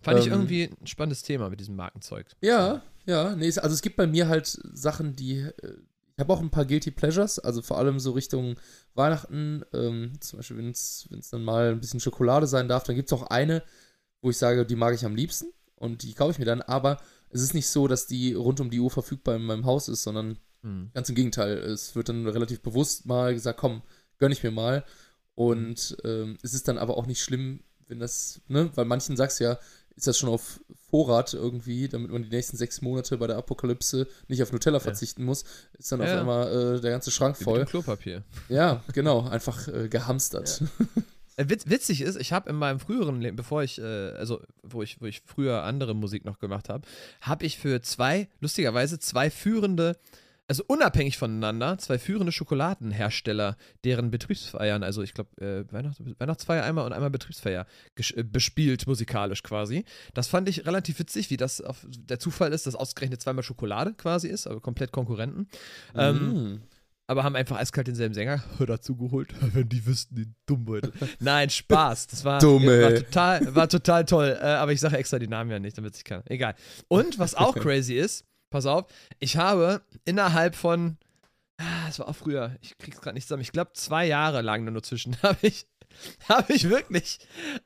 Fand ich Ähm, irgendwie ein spannendes Thema mit diesem Markenzeug. Ja, ja. Nee, also es gibt bei mir halt Sachen, die. äh, Ich habe auch ein paar Guilty Pleasures, also vor allem so Richtung Weihnachten. Ähm, zum Beispiel, wenn es dann mal ein bisschen Schokolade sein darf, dann gibt es auch eine, wo ich sage, die mag ich am liebsten und die kaufe ich mir dann. Aber es ist nicht so, dass die rund um die Uhr verfügbar in meinem Haus ist, sondern Hm. Ganz im Gegenteil, es wird dann relativ bewusst mal gesagt, komm, gönn ich mir mal. Und ähm, es ist dann aber auch nicht schlimm, wenn das, ne, weil manchen sagst du ja, ist das schon auf Vorrat irgendwie, damit man die nächsten sechs Monate bei der Apokalypse nicht auf Nutella verzichten muss, ist dann auf Ja. einmal äh, der ganze Schrank Wie mit voll. Klopapier. Ja, genau, einfach äh, gehamstert. Äh, Witz, witzig ist, ich habe in meinem früheren Leben, bevor ich, äh, also wo ich, wo ich früher andere Musik noch gemacht habe, habe ich für zwei, lustigerweise zwei führende, also unabhängig voneinander, zwei führende Schokoladenhersteller, deren Betriebsfeiern, also ich glaube äh, Weihnachts Weihnachtsfeier einmal und einmal Betriebsfeier äh, bespielt musikalisch quasi. Das fand ich relativ witzig, wie das auf, der Zufall ist, dass ausgerechnet zweimal Schokolade quasi ist, aber komplett Konkurrenten. Ähm, Mm. aber haben einfach eiskalt denselben Sänger dazu geholt, wenn die wüssten, die Dummbeutel. Nein, Spaß. Das war, Dumme. war, total, war total toll. Äh, aber ich sage extra die Namen ja nicht, damit sich keiner. Egal. Und was auch crazy ist, pass auf, ich habe innerhalb von, ah, das war auch früher, ich krieg's gerade nicht zusammen, ich glaube zwei Jahre lang nur zwischen, habe ich, habe ich wirklich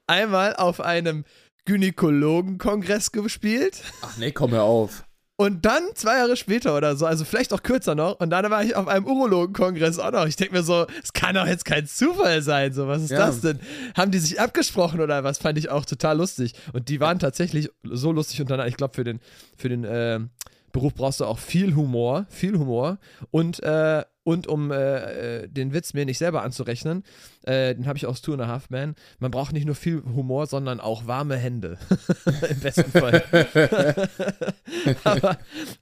einmal auf einem Gynäkologenkongress gespielt. Ach nee, komm hör auf. Und dann zwei Jahre später oder so, also vielleicht auch kürzer noch, und dann war ich auf einem Urologenkongress auch noch. Ich denke mir so, es kann doch jetzt kein Zufall sein. So, was ist ja. das denn? Haben die sich abgesprochen oder was? Fand ich auch total lustig. Und die waren tatsächlich so lustig untereinander. Ich glaube, für den, für den äh, Beruf brauchst du auch viel Humor, viel Humor. Und äh, und um äh, äh, den Witz mir nicht selber anzurechnen, äh, den habe ich aus Two and a Half Man. Man braucht nicht nur viel Humor, sondern auch warme Hände. Im besten Fall. aber,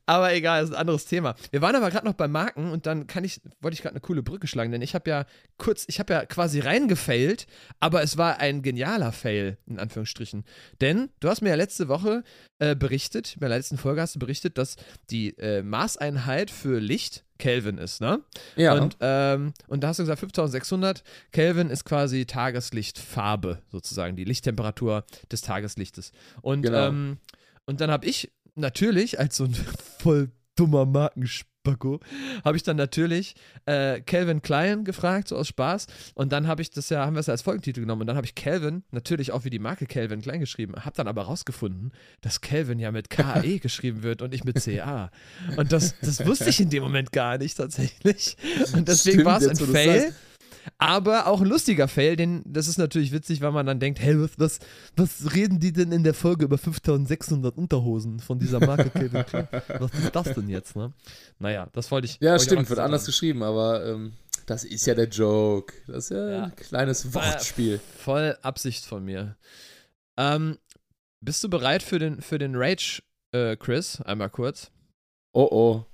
aber, egal, das ist ein anderes Thema. Wir waren aber gerade noch bei Marken und dann kann ich, wollte ich gerade eine coole Brücke schlagen, denn ich habe ja kurz, ich habe ja quasi reingefailt, aber es war ein genialer Fail, in Anführungsstrichen. Denn du hast mir ja letzte Woche äh, berichtet, in der letzten Folge hast du berichtet, dass die äh, Maßeinheit für Licht Kelvin ist, ne? Ja. Und, ähm, und da hast du gesagt, 5600 Kelvin ist quasi Tageslichtfarbe, sozusagen, die Lichttemperatur des Tageslichtes. Und, genau. ähm, und dann habe ich natürlich als so ein voll dummer Markenspiel Spacko, habe ich dann natürlich äh, Calvin Klein gefragt, so aus Spaß. Und dann habe ich das ja, haben wir es ja als Folgentitel genommen. Und dann habe ich Calvin natürlich auch wie die Marke Calvin Klein geschrieben. Habe dann aber rausgefunden, dass Calvin ja mit K-E geschrieben wird und nicht mit C-A. Und das, das wusste ich in dem Moment gar nicht tatsächlich. Und deswegen war es ein Fail. Aber auch ein lustiger Fail, denn das ist natürlich witzig, weil man dann denkt, hey, was, was, was reden die denn in der Folge über 5600 Unterhosen von dieser Marke Calvin Klein? Was ist das denn jetzt, ne? Naja, das wollte ich. Ja, stimmt, wird anders geschrieben, aber ähm, das ist ja der Joke. Das ist ja, ja. ein kleines Wortspiel. Voll Absicht von mir. Ähm, bist du bereit für den, für den Rage, äh, Chris? Einmal kurz. Oh oh.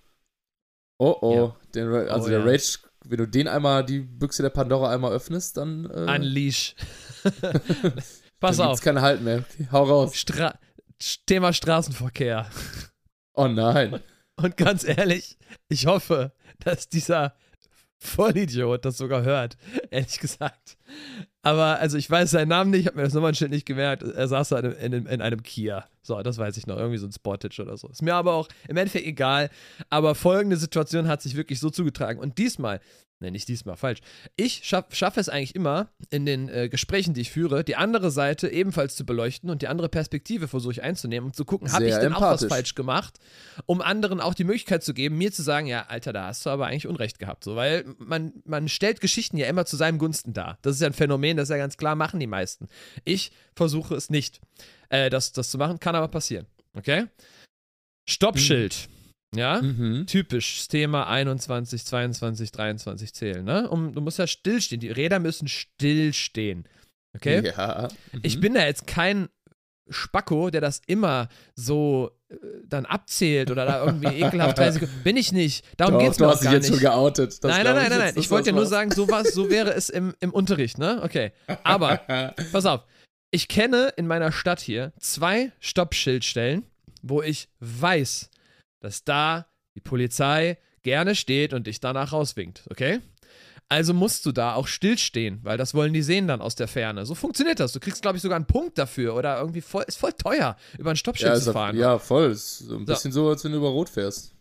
Oh oh. Ja. Den, also oh, der ja. Rage wenn du den einmal, die Büchse der Pandora einmal öffnest, dann. Äh, Unleash. Pass dann auf. kein Halt mehr. Okay, hau raus. Stra Thema Straßenverkehr. Oh nein. Und ganz ehrlich, ich hoffe, dass dieser Vollidiot das sogar hört, ehrlich gesagt. Aber, also ich weiß seinen Namen nicht, ich habe mir das Nummernschild nicht gemerkt. Er saß da in, in, in, einem Kia. So, das weiß ich noch. Irgendwie so ein Sportage oder so. Ist mir aber auch im Endeffekt egal. Aber folgende Situation hat sich wirklich so zugetragen. Und diesmal Ne, nicht diesmal, falsch. Ich schaff, schaffe es eigentlich immer, in den äh, Gesprächen, die ich führe, die andere Seite ebenfalls zu beleuchten und die andere Perspektive versuche ich einzunehmen und zu gucken, habe ich denn auch was falsch gemacht, um anderen auch die Möglichkeit zu geben, mir zu sagen, ja, Alter, da hast du aber eigentlich Unrecht gehabt. So, weil man, man stellt Geschichten ja immer zu seinem Gunsten dar. Das ist ja ein Phänomen, das ist ja ganz klar, machen die meisten. Ich versuche es nicht, äh, das, das zu machen, kann aber passieren. Okay? Stoppschild. Mhm. Ja, mhm. typisch Thema 21, 22, 23 zählen. Ne? Um, du musst ja stillstehen. Die Räder müssen stillstehen. Okay? Ja. Mhm. Ich bin da jetzt kein Spacko, der das immer so äh, dann abzählt oder da irgendwie ekelhaft 30 Sekunden. Bin ich nicht. Darum Doch, geht's mir auch gar nicht. Du hast dich jetzt schon geoutet. Das nein, nein, nein, nein, nein. Ich wollte dir nur sagen, so, was, so wäre es im, im Unterricht, ne? Okay. Aber, pass auf. Ich kenne in meiner Stadt hier zwei Stoppschildstellen, wo ich weiß, dass da die Polizei gerne steht und dich danach rauswinkt, okay? Also musst du da auch stillstehen, weil das wollen die sehen dann aus der Ferne. So funktioniert das. Du kriegst, glaube ich, sogar einen Punkt dafür oder irgendwie voll, ist voll teuer, über ein Stoppschild ja, zu fahren. Ja, voll. Ist so ein bisschen so, als wenn du über Rot fährst.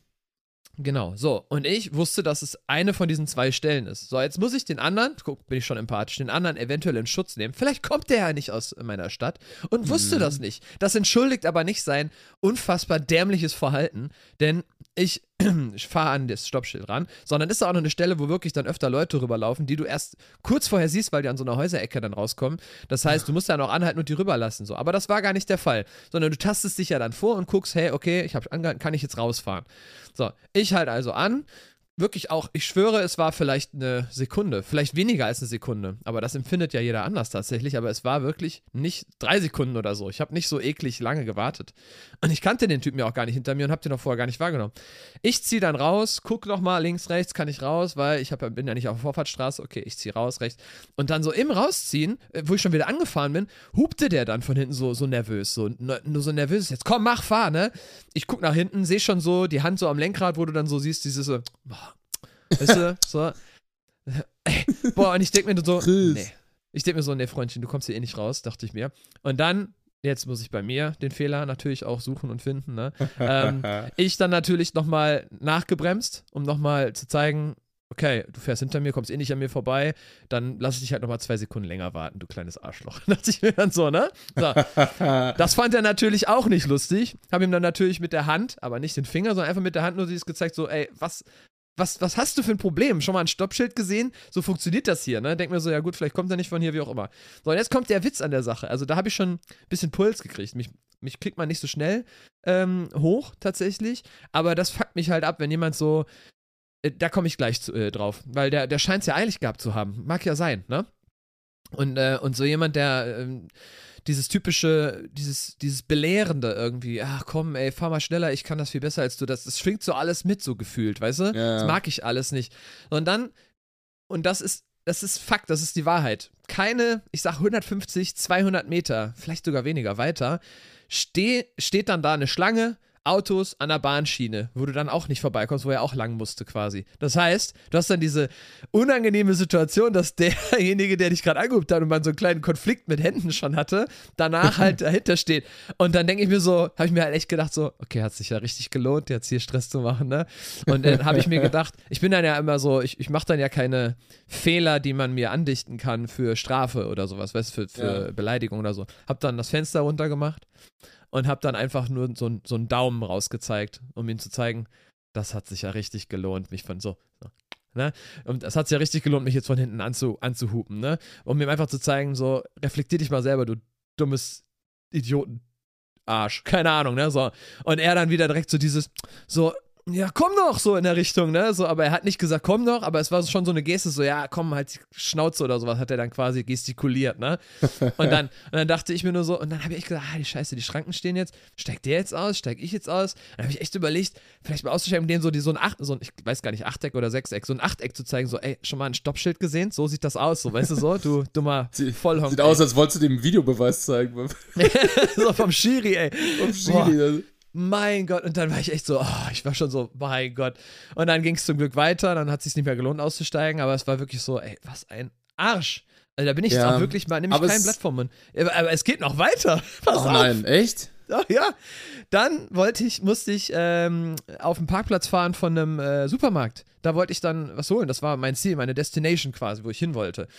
Genau, so. Und ich wusste, dass es eine von diesen zwei Stellen ist. So, jetzt muss ich den anderen, guck, bin ich schon empathisch, den anderen eventuell in Schutz nehmen. Vielleicht kommt der ja nicht aus meiner Stadt und wusste mhm. das nicht. Das entschuldigt aber nicht sein unfassbar dämliches Verhalten, denn ich, ich fahre an das Stoppschild ran, sondern ist da auch noch eine Stelle, wo wirklich dann öfter Leute rüberlaufen, die du erst kurz vorher siehst, weil die an so einer Häuserecke dann rauskommen. Das heißt, du musst ja noch anhalten und die rüberlassen. So. Aber das war gar nicht der Fall, sondern du tastest dich ja dann vor und guckst, hey, okay, ich habe angehalten, kann ich jetzt rausfahren? So, ich halte also an, wirklich auch, ich schwöre, es war vielleicht eine Sekunde, vielleicht weniger als eine Sekunde, aber das empfindet ja jeder anders tatsächlich, aber es war wirklich nicht drei Sekunden oder so. Ich habe nicht so eklig lange gewartet. Und ich kannte den Typen ja auch gar nicht hinter mir und habe den auch vorher gar nicht wahrgenommen. Ich ziehe dann raus, guck nochmal links, rechts, kann ich raus, weil ich hab, bin ja nicht auf der Vorfahrtsstraße, okay, ich ziehe raus, rechts. Und dann so im Rausziehen, äh, wo ich schon wieder angefahren bin, hupte der dann von hinten so, so nervös, so, nur so nervös, jetzt komm, mach, fahr, ne? Ich guck nach hinten, sehe schon so die Hand so am Lenkrad, wo du dann so siehst, dieses boah, Weißt du, so. Boah, und ich denke mir so, Chris. nee. Ich denke mir so, nee, Freundchen, du kommst hier eh nicht raus, dachte ich mir. Und dann, jetzt muss ich bei mir den Fehler natürlich auch suchen und finden, ne? ähm, ich dann natürlich nochmal nachgebremst, um nochmal zu zeigen, okay, du fährst hinter mir, kommst eh nicht an mir vorbei, dann lass ich dich halt nochmal zwei Sekunden länger warten, du kleines Arschloch. dachte ich mir dann so, ne? So. das fand er natürlich auch nicht lustig. Hab ihm dann natürlich mit der Hand, aber nicht den Finger, sondern einfach mit der Hand nur dieses gezeigt, so, ey, was, was, was hast du für ein Problem? Schon mal ein Stoppschild gesehen? So funktioniert das hier, ne? Denk mir so, ja gut, vielleicht kommt er nicht von hier, wie auch immer. So, und jetzt kommt der Witz an der Sache. Also da habe ich schon ein bisschen Puls gekriegt. Mich, mich kriegt man nicht so schnell ähm, hoch, tatsächlich. Aber das fuckt mich halt ab, wenn jemand so, äh, da komme ich gleich zu, äh, drauf, weil der, der scheint es ja eilig gehabt zu haben. Mag ja sein, ne? Und, äh, und so jemand, der ähm, dieses typische, dieses, dieses Belehrende irgendwie, ach komm, ey, fahr mal schneller, ich kann das viel besser als du. Das, das schwingt so alles mit, so gefühlt, weißt du? Ja, das mag ich alles nicht. Und dann, und das ist, das ist Fakt, das ist die Wahrheit. Keine, ich sag 150, 200 Meter, vielleicht sogar weniger weiter, steh, steht dann da eine Schlange Autos an der Bahnschiene, wo du dann auch nicht vorbeikommst, wo er auch lang musste quasi. Das heißt, du hast dann diese unangenehme Situation, dass derjenige, der dich gerade angerufen hat und man so einen kleinen Konflikt mit Händen schon hatte, danach halt dahinter steht. Und dann denke ich mir so, habe ich mir halt echt gedacht so, okay, hat sich ja richtig gelohnt, jetzt hier Stress zu machen, ne? Und dann habe ich mir gedacht, ich bin dann ja immer so, ich, ich mache dann ja keine Fehler, die man mir andichten kann für Strafe oder sowas, weißt du, für, für ja. Beleidigung oder so. Hab dann das Fenster runtergemacht und habe dann einfach nur so, so einen Daumen rausgezeigt, um ihm zu zeigen, das hat sich ja richtig gelohnt, mich von so, so Ne? Und es hat sich ja richtig gelohnt, mich jetzt von hinten anzu, anzuhupen, ne? Um ihm einfach zu zeigen, so, reflektier dich mal selber, du dummes Idioten. Arsch, keine Ahnung, ne? So. Und er dann wieder direkt so dieses, so, ja, komm doch, so in der Richtung, ne? So, aber er hat nicht gesagt, komm doch, aber es war schon so eine Geste, so, ja, komm, halt die Schnauze oder sowas, hat er dann quasi gestikuliert, ne? Und dann, und dann dachte ich mir nur so, und dann habe ich echt gesagt, ah, die Scheiße, die Schranken stehen jetzt, steigt der jetzt aus, steig ich jetzt aus? Dann habe ich echt überlegt, vielleicht mal auszusteigen, den so, die, so ein Acht, so ein, ich weiß gar nicht, Achteck oder Sechseck, so ein Achteck zu zeigen, so, ey, schon mal ein Stoppschild gesehen? So sieht das aus, so, weißt du so, du dummer Vollhonk. Sieht aus, als wolltest du dem Videobeweis zeigen. so vom Schiri, ey. Vom Schiri, mein Gott. Und dann war ich echt so, oh, ich war schon so, mein Gott. Und dann ging es zum Glück weiter, dann hat es sich nicht mehr gelohnt auszusteigen, aber es war wirklich so, ey, was ein Arsch. Also da bin ich ja, auch wirklich mal, nämlich kein Blatt vom Mund. Aber, es geht noch weiter. Pass oh auf. nein, echt? Oh, ja. Dann wollte ich, musste ich ähm, auf den Parkplatz fahren von einem äh, Supermarkt. Da wollte ich dann was holen. Das war mein Ziel, meine Destination quasi, wo ich hin wollte.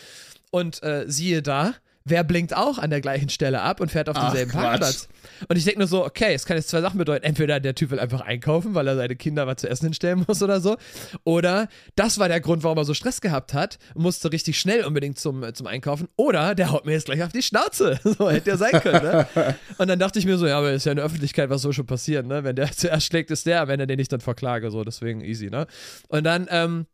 Und äh, siehe da, wer blinkt auch an der gleichen Stelle ab und fährt auf denselben Ach, Parkplatz. Und ich denke nur so, okay, es kann jetzt zwei Sachen bedeuten. Entweder der Typ will einfach einkaufen, weil er seine Kinder was zu essen hinstellen muss oder so. Oder das war der Grund, warum er so Stress gehabt hat, musste richtig schnell unbedingt zum, zum Einkaufen. Oder der haut mir jetzt gleich auf die Schnauze. So hätte er sein können, ne? Und dann dachte ich mir so, ja, aber ist ja in der Öffentlichkeit, was soll schon passieren, ne? Wenn der zuerst schlägt, ist der, wenn er den nicht dann verklage, so, deswegen easy, ne? Und dann, ähm,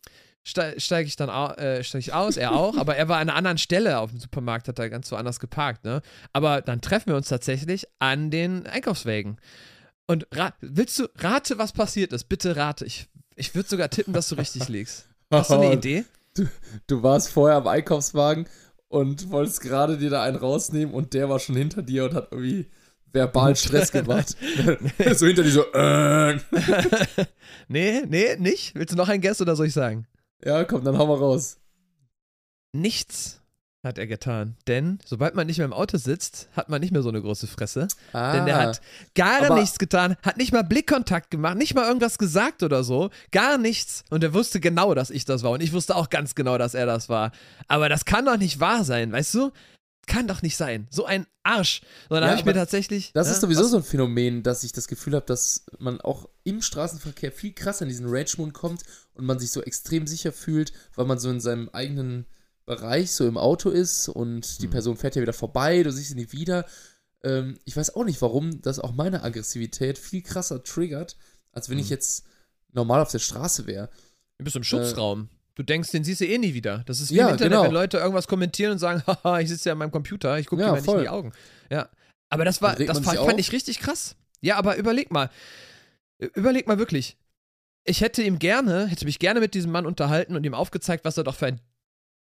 steige ich dann äh, steig ich aus, er auch, aber er war an einer anderen Stelle auf dem Supermarkt, hat er ganz woanders geparkt, ne? Aber dann treffen wir uns tatsächlich an den Einkaufswägen. Und willst du, rate, was passiert ist? Bitte rate. Ich, ich würde sogar tippen, dass du richtig liegst. Hast du eine Idee? Du, du warst vorher am Einkaufswagen und wolltest gerade dir da einen rausnehmen und der war schon hinter dir und hat irgendwie verbal Stress gemacht. so hinter dir so, äh. nee, nee, nicht. Willst du noch einen Guess oder soll ich sagen? Ja, komm, dann hau mal raus. Nichts hat er getan. Denn sobald man nicht mehr im Auto sitzt, hat man nicht mehr so eine große Fresse. Ah, denn der hat gar aber, nichts getan, hat nicht mal Blickkontakt gemacht, nicht mal irgendwas gesagt oder so. Gar nichts. Und er wusste genau, dass ich das war. Und ich wusste auch ganz genau, dass er das war. Aber das kann doch nicht wahr sein, weißt du? Kann doch nicht sein. So ein Arsch. Sondern ja, habe ich mir tatsächlich. Das ja, ist sowieso was? so ein Phänomen, dass ich das Gefühl habe, dass man auch im Straßenverkehr viel krasser in diesen Rage-Mund kommt und man sich so extrem sicher fühlt, weil man so in seinem eigenen Bereich so im Auto ist und die hm. Person fährt ja wieder vorbei, du siehst sie nie wieder. Ähm, ich weiß auch nicht, warum das auch meine Aggressivität viel krasser triggert, als wenn hm. ich jetzt normal auf der Straße wäre. Du bist im Schutzraum. Äh, Du denkst, den siehst du eh nie wieder. Das ist wie ja, im Internet, genau. wenn Leute irgendwas kommentieren und sagen, haha, ich sitze ja an meinem Computer, ich gucke ja, dir nicht in die Augen. Ja. Aber das war, das fand, fand ich richtig krass. Ja, aber überleg mal. Überleg mal wirklich. Ich hätte ihm gerne, hätte mich gerne mit diesem Mann unterhalten und ihm aufgezeigt, was er doch für ein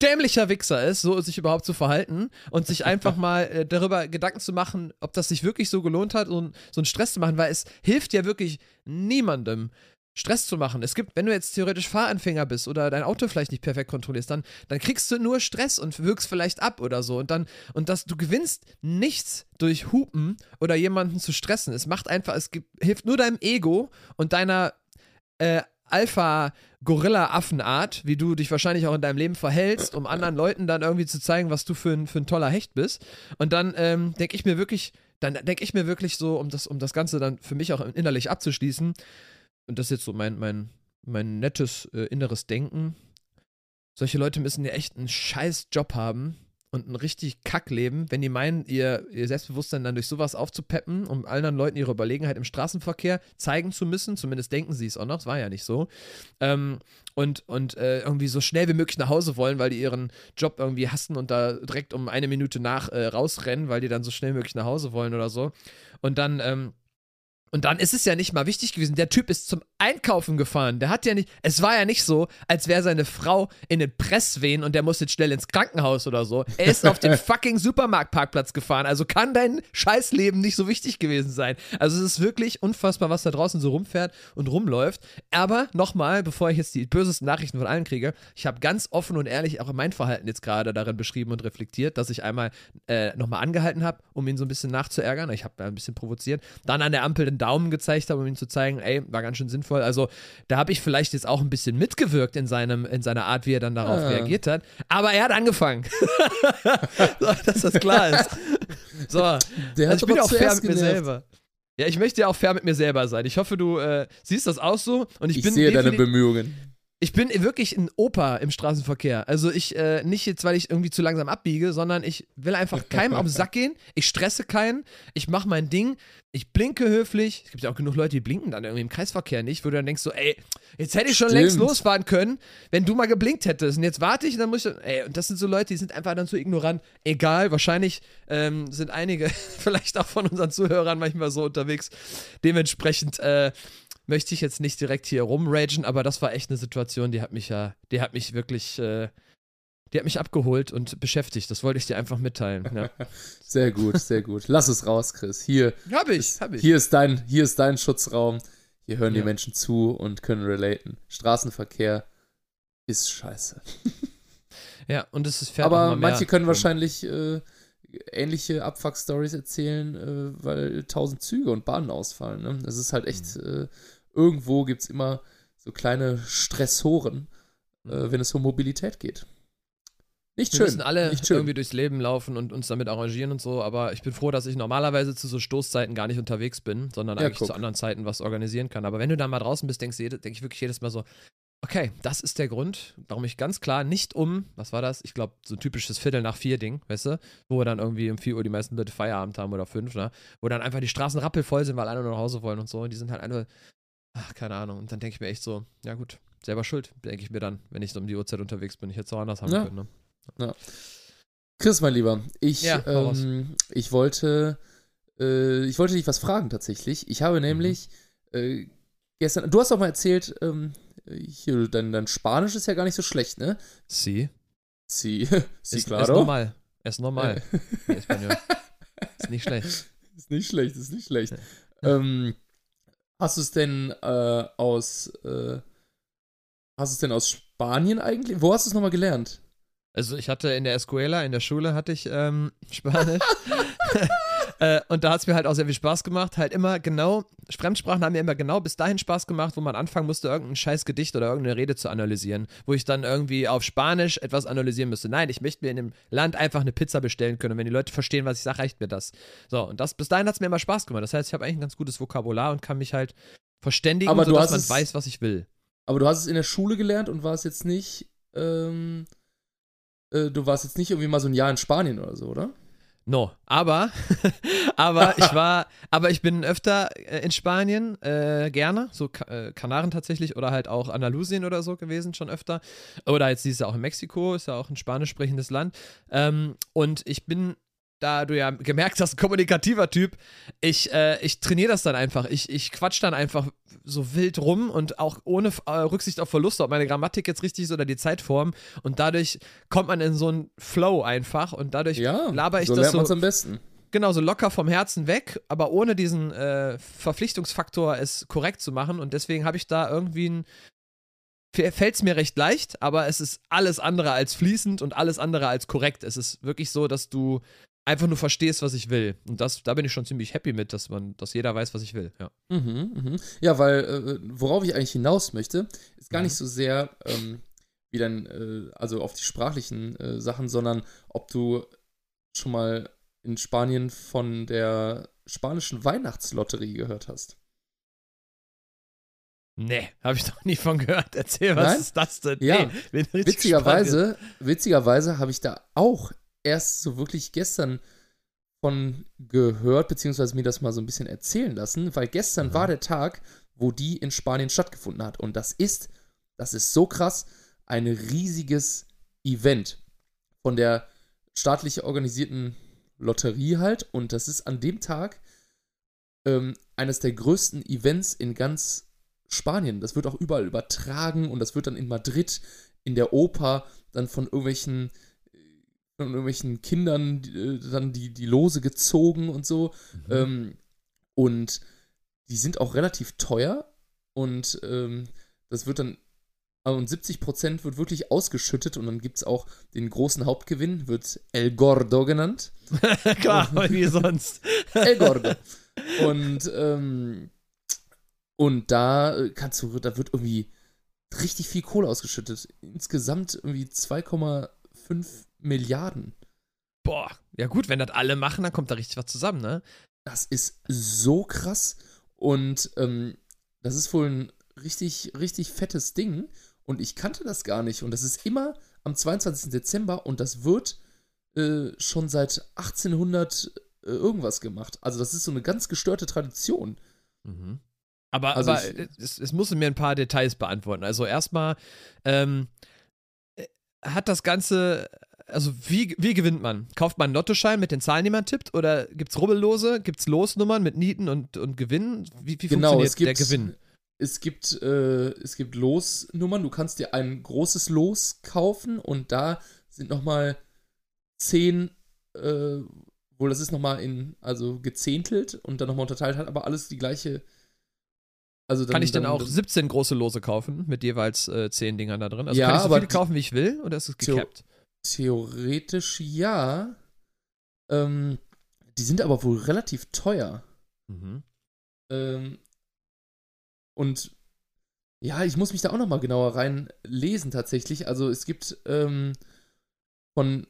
dämlicher Wichser ist, so sich überhaupt zu verhalten und sich einfach mal äh, darüber Gedanken zu machen, ob das sich wirklich so gelohnt hat, so, so einen Stress zu machen, weil es hilft ja wirklich niemandem, Stress zu machen. Es gibt, wenn du jetzt theoretisch Fahranfänger bist oder dein Auto vielleicht nicht perfekt kontrollierst, dann, dann kriegst du nur Stress und wirkst vielleicht ab oder so. Und dann, und das, du gewinnst nichts durch Hupen oder jemanden zu stressen. Es macht einfach, es gibt, hilft nur deinem Ego und deiner äh, Alpha-Gorilla-Affenart, wie du dich wahrscheinlich auch in deinem Leben verhältst, um anderen Leuten dann irgendwie zu zeigen, was du für ein, für ein toller Hecht bist. Und dann ähm, denke ich mir wirklich, dann denke ich mir wirklich so, um das, um das Ganze dann für mich auch innerlich abzuschließen, und das ist jetzt so mein, mein, mein nettes äh, inneres Denken, solche Leute müssen ja echt einen scheiß Job haben, und ein richtig Kackleben, wenn die meinen, ihr, ihr Selbstbewusstsein dann durch sowas aufzupeppen, um anderen Leuten ihre Überlegenheit im Straßenverkehr zeigen zu müssen. Zumindest denken sie es auch noch, es war ja nicht so. Ähm, und und äh, irgendwie so schnell wie möglich nach Hause wollen, weil die ihren Job irgendwie hassen und da direkt um eine Minute nach äh, rausrennen, weil die dann so schnell wie möglich nach Hause wollen oder so. Und dann, ähm, und dann ist es ja nicht mal wichtig gewesen. Der Typ ist zum Einkaufen gefahren. Der hat ja nicht. Es war ja nicht so, als wäre seine Frau in den Presswehen und der muss jetzt schnell ins Krankenhaus oder so. Er ist auf den fucking Supermarktparkplatz gefahren. Also kann dein Scheißleben nicht so wichtig gewesen sein. Also es ist wirklich unfassbar, was da draußen so rumfährt und rumläuft. Aber nochmal, bevor ich jetzt die bösesten Nachrichten von allen kriege, ich habe ganz offen und ehrlich auch mein Verhalten jetzt gerade darin beschrieben und reflektiert, dass ich einmal äh, nochmal angehalten habe, um ihn so ein bisschen nachzuärgern. Ich habe ein bisschen provoziert. Dann an der Ampel den Daumen gezeigt habe, um ihm zu zeigen, ey, war ganz schön sinnvoll. Also da habe ich vielleicht jetzt auch ein bisschen mitgewirkt in, seinem, in seiner Art, wie er dann darauf ah. reagiert hat. Aber er hat angefangen. so, dass das klar ist. So, Der also ich bin auch fair mit mir selber. Ja, ich möchte ja auch fair mit mir selber sein. Ich hoffe, du äh, siehst das auch so. Und ich, ich bin sehe deine Bemühungen. Ich bin wirklich ein Opa im Straßenverkehr. Also ich, äh, nicht jetzt, weil ich irgendwie zu langsam abbiege, sondern ich will einfach keinem auf den Sack gehen. Ich stresse keinen. Ich mache mein Ding. Ich blinke höflich. Es gibt ja auch genug Leute, die blinken dann irgendwie im Kreisverkehr nicht, wo du dann denkst so, ey, jetzt hätte ich schon Stimmt. längst losfahren können, wenn du mal geblinkt hättest. Und jetzt warte ich und dann muss ich, ey, und das sind so Leute, die sind einfach dann so ignorant. Egal, wahrscheinlich ähm, sind einige, vielleicht auch von unseren Zuhörern manchmal so unterwegs. Dementsprechend, äh, möchte ich jetzt nicht direkt hier rumragen, aber das war echt eine Situation, die hat mich ja, die hat mich wirklich, äh, die hat mich abgeholt und beschäftigt. Das wollte ich dir einfach mitteilen. Ja. sehr gut, sehr gut. Lass es raus, Chris. Hier, hab ich, hab ich. Hier ist dein, hier ist dein Schutzraum. Hier hören ja. die Menschen zu und können relaten. Straßenverkehr ist scheiße. ja, und es ist fertig. Aber manche können wahrscheinlich äh, ähnliche Abfuck-Stories erzählen, äh, weil tausend Züge und Bahnen ausfallen. Ne? Das ist halt echt, mhm. äh, irgendwo gibt es immer so kleine Stressoren, äh, mhm. wenn es um Mobilität geht. Nicht schön. Wir müssen alle irgendwie durchs Leben laufen und uns damit arrangieren und so, aber ich bin froh, dass ich normalerweise zu so Stoßzeiten gar nicht unterwegs bin, sondern ja, eigentlich guck. zu anderen Zeiten was organisieren kann. Aber wenn du da mal draußen bist, denkst du, denke ich wirklich jedes Mal so, Okay, das ist der Grund, warum ich ganz klar nicht um, was war das? Ich glaube, so ein typisches Viertel nach vier Ding, weißt du? Wo dann irgendwie um 4 Uhr die meisten Leute Feierabend haben oder fünf, ne? Wo dann einfach die Straßen rappelvoll sind, weil alle nur nach Hause wollen und so. Und die sind halt einfach, ach, keine Ahnung. Und dann denke ich mir echt so, ja gut, selber schuld, denke ich mir dann, wenn ich so um die Uhrzeit unterwegs bin. Ich hätte es auch anders haben ja. können, ne? Ja. Chris, mein Lieber, ich, ja, ähm, ich wollte, äh, ich wollte dich was fragen tatsächlich. Ich habe mhm. nämlich mhm. äh, gestern, du hast auch mal erzählt, ähm, hier, dein, dein Spanisch ist ja gar nicht so schlecht, ne? Sí. Sí. sí, ist, claro. Es normal. Es normal. nee, ist nicht schlecht. Ist nicht schlecht, ist nicht schlecht. Ja. Ähm, hast du es denn äh, aus äh, hast du es denn aus Spanien eigentlich? Wo hast du es nochmal gelernt? Also ich hatte in der Escuela, in der Schule hatte ich ähm, Spanisch. Äh, und da hat es mir halt auch sehr viel Spaß gemacht. Halt immer genau, Fremdsprachen haben mir immer genau bis dahin Spaß gemacht, wo man anfangen musste, irgendein scheiß Gedicht oder irgendeine Rede zu analysieren. Wo ich dann irgendwie auf Spanisch etwas analysieren müsste. Nein, ich möchte mir in dem Land einfach eine Pizza bestellen können. Und wenn die Leute verstehen, was ich sage, reicht mir das. So, und das, bis dahin hat es mir immer Spaß gemacht. Das heißt, ich habe eigentlich ein ganz gutes Vokabular und kann mich halt verständigen, aber sodass man es, weiß, was ich will. Aber du hast es in der Schule gelernt und warst jetzt nicht, ähm, äh, du warst jetzt nicht irgendwie mal so ein Jahr in Spanien oder so, oder? No, aber, aber ich war, aber ich bin öfter äh, in Spanien, äh, gerne, so äh, Kanaren tatsächlich oder halt auch Andalusien oder so gewesen, schon öfter. Oder jetzt dieses Jahr auch in Mexiko, ist ja auch ein spanisch sprechendes Land. Ähm, und ich bin da du ja gemerkt hast, kommunikativer Typ, ich, äh, ich trainiere das dann einfach. Ich, ich quatsch dann einfach so wild rum und auch ohne äh, Rücksicht auf Verluste, ob meine Grammatik jetzt richtig ist oder die Zeitform. Und dadurch kommt man in so einen Flow einfach und dadurch ja, laber ich so das so. am besten. Genau, so locker vom Herzen weg, aber ohne diesen äh, Verpflichtungsfaktor, es korrekt zu machen. Und deswegen habe ich da irgendwie ein, fällt es mir recht leicht, aber es ist alles andere als fließend und alles andere als korrekt. Es ist wirklich so, dass du einfach nur verstehst, was ich will. Und das, da bin ich schon ziemlich happy mit, dass man, dass jeder weiß, was ich will. Ja, Mhm, mhm. Ja, weil äh, worauf ich eigentlich hinaus möchte, ist gar Ja. nicht so sehr ähm, wie dann, äh, also auf die sprachlichen äh, Sachen, sondern ob du schon mal in Spanien von der spanischen Weihnachtslotterie gehört hast. Nee, habe ich noch nie von gehört. Erzähl, was Nein? ist das denn? Ja, nee, Witzigerweise, witzigerweise habe ich da auch erst so wirklich gestern von gehört, beziehungsweise mir das mal so ein bisschen erzählen lassen, weil gestern Mhm. war der Tag, wo die in Spanien stattgefunden hat. Und das ist, das ist so krass, ein riesiges Event von der staatlich organisierten Lotterie halt. Und das ist an dem Tag ähm, eines der größten Events in ganz Spanien. Das wird auch überall übertragen und das wird dann in Madrid in der Oper dann von irgendwelchen von irgendwelchen Kindern äh, dann die, die Lose gezogen und so. Mhm. Ähm, und die sind auch relativ teuer und ähm, das wird dann also und 70% wird wirklich ausgeschüttet und dann gibt es auch den großen Hauptgewinn, wird El Gordo genannt. Klar, wie sonst. El Gordo. und, ähm, und da äh, kannst du, da wird irgendwie richtig viel Kohle ausgeschüttet. Insgesamt irgendwie 2,5 Milliarden. Boah, ja gut, wenn das alle machen, dann kommt da richtig was zusammen, ne? Das ist so krass. Und ähm, das ist wohl ein richtig, richtig fettes Ding. Und ich kannte das gar nicht. Und das ist immer am 22. Dezember und das wird äh, schon seit 1800 äh, irgendwas gemacht. Also das ist so eine ganz gestörte Tradition. Mhm. Aber, Also aber ich- es, es muss mir ein paar Details beantworten. Also erstmal, ähm, äh, hat das Ganze, also wie, wie gewinnt man? Kauft man einen Lottoschein mit den Zahlen, die man tippt? Oder gibt es Rubbellose? Gibt es Losnummern mit Nieten und, und Gewinnen? Wie, wie genau, funktioniert gibt, der Gewinn? Es gibt, äh, es gibt Losnummern. Du kannst dir ein großes Los kaufen und da sind nochmal zehn, äh, wohl das ist nochmal in, also gezehntelt und dann nochmal unterteilt, hat aber alles die gleiche. Also dann, Kann ich denn dann, auch 17 große Lose kaufen mit jeweils äh, 10 Dingern da drin? Also Ja, kann ich so viele kaufen, wie ich will? Oder ist es gecapped? Theoretisch ja. Ähm, die sind aber wohl relativ teuer. Mhm. Ähm, und ja, ich muss mich da auch nochmal genauer reinlesen tatsächlich. Also es gibt ähm, von,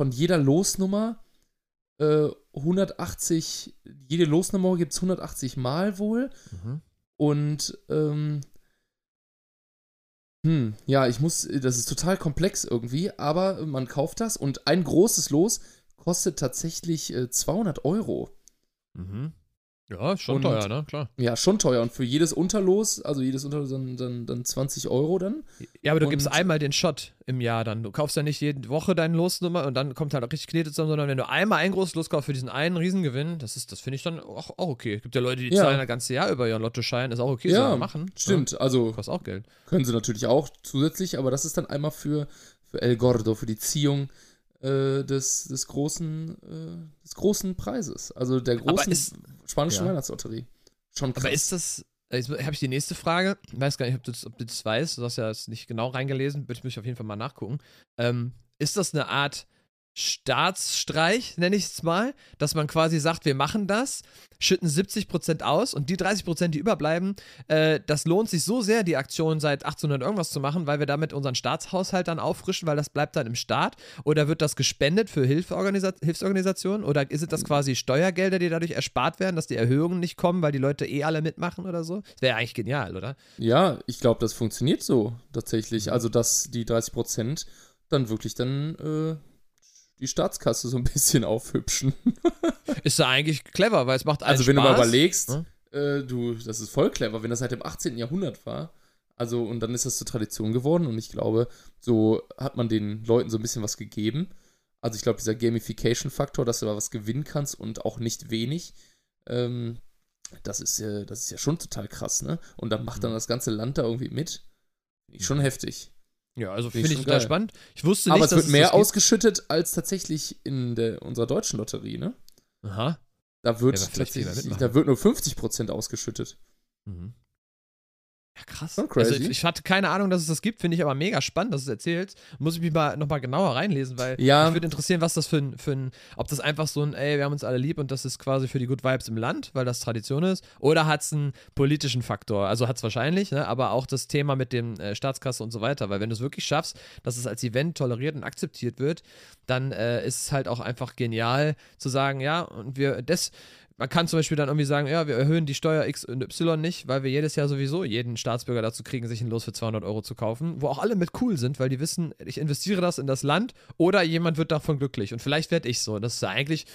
von jeder Losnummer äh, 180, jede Losnummer gibt es 180 Mal wohl. Mhm. Und ähm, hm, ja, ich muss, das ist total komplex irgendwie, aber man kauft das und ein großes Los kostet tatsächlich äh, 200 Euro. Mhm. Ja, schon Und- teuer, ne? Klar. Ja, schon teuer. Und für jedes Unterlos, also jedes Unterlos dann, dann, dann 20 Euro dann. Ja, aber du Und- gibst einmal den Shot im Jahr dann. Du kaufst ja nicht jede Woche deine Losnummer und dann kommt halt auch richtig Knete zusammen, sondern wenn du einmal ein großes Los kaufst für diesen einen Riesengewinn, das ist, das finde ich dann auch, auch okay. Gibt ja Leute, die Ja. zahlen das ganze Jahr über ihren Lottoschein, ist auch okay, Ja, man machen. Stimmt, also Ja, kostet auch Geld. können sie natürlich auch zusätzlich, aber das ist dann einmal für, für El Gordo, für die Ziehung äh, des, des, großen, äh, des großen Preises. Also der großen spanischen ja. Weihnachtslotterie. Schon krass. Aber ist das, jetzt habe ich die nächste Frage, ich weiß gar nicht, ob du das, ob du das weißt, du hast ja jetzt nicht genau reingelesen, würde ich mich auf jeden Fall mal nachgucken. Ähm, ist das eine Art Staatsstreich, nenne ich es mal, dass man quasi sagt, wir machen das, schütten 70% aus und die 30%, die überbleiben, äh, das lohnt sich so sehr, die Aktion seit 1800 irgendwas zu machen, weil wir damit unseren Staatshaushalt dann auffrischen, weil das bleibt dann im Staat oder wird das gespendet für Hilfsorganisationen oder ist es das quasi Steuergelder, die dadurch erspart werden, dass die Erhöhungen nicht kommen, weil die Leute eh alle mitmachen oder so? Das wäre eigentlich genial, oder? Ja, ich glaube, das funktioniert so tatsächlich. Also, dass die 30 Prozent dann wirklich dann äh, die Staatskasse so ein bisschen aufhübschen. Ist ja eigentlich clever, weil es macht Also, wenn du mal Spaß. überlegst, ne? äh, du, das ist voll clever, wenn das seit dem 18. Jahrhundert war. Also, und dann ist das zur Tradition geworden und ich glaube, so hat man den Leuten so ein bisschen was gegeben. Also, ich glaube, dieser Gamification-Faktor, dass du da was gewinnen kannst und auch nicht wenig, ähm, das ist, äh, das ist ja schon total krass, ne? Und dann macht dann Mhm. das ganze Land da irgendwie mit. Schon heftig. Ja, also Finde ich total spannend. Ich wusste Aber nicht, es wird dass mehr ausgeschüttet als tatsächlich in der, unserer deutschen Lotterie, ne? Aha. Da wird Ja, aber tatsächlich, da wird nur 50% ausgeschüttet. Mhm. Ja, krass. Crazy. Also ich, ich hatte keine Ahnung, dass es das gibt, finde ich aber mega spannend, dass du es erzählst. Muss ich mich mal nochmal genauer reinlesen, weil Ja. mich würde interessieren, was das für ein, für ein, ob das einfach so ein, ey, wir haben uns alle lieb und das ist quasi für die Good Vibes im Land, weil das Tradition ist, oder hat es einen politischen Faktor? Also hat es wahrscheinlich, ne? aber auch das Thema mit dem äh, Staatskasse und so weiter, weil wenn du es wirklich schaffst, dass es als Event toleriert und akzeptiert wird, dann äh, ist es halt auch einfach genial zu sagen, ja, und wir, das, man kann zum Beispiel dann irgendwie sagen, ja, wir erhöhen die Steuer X und Y nicht, weil wir jedes Jahr sowieso jeden Staatsbürger dazu kriegen, sich ein Los für 200 Euro zu kaufen, wo auch alle mit cool sind, weil die wissen, ich investiere das in das Land oder jemand wird davon glücklich und vielleicht werde ich so. Das ist ja eigentlich,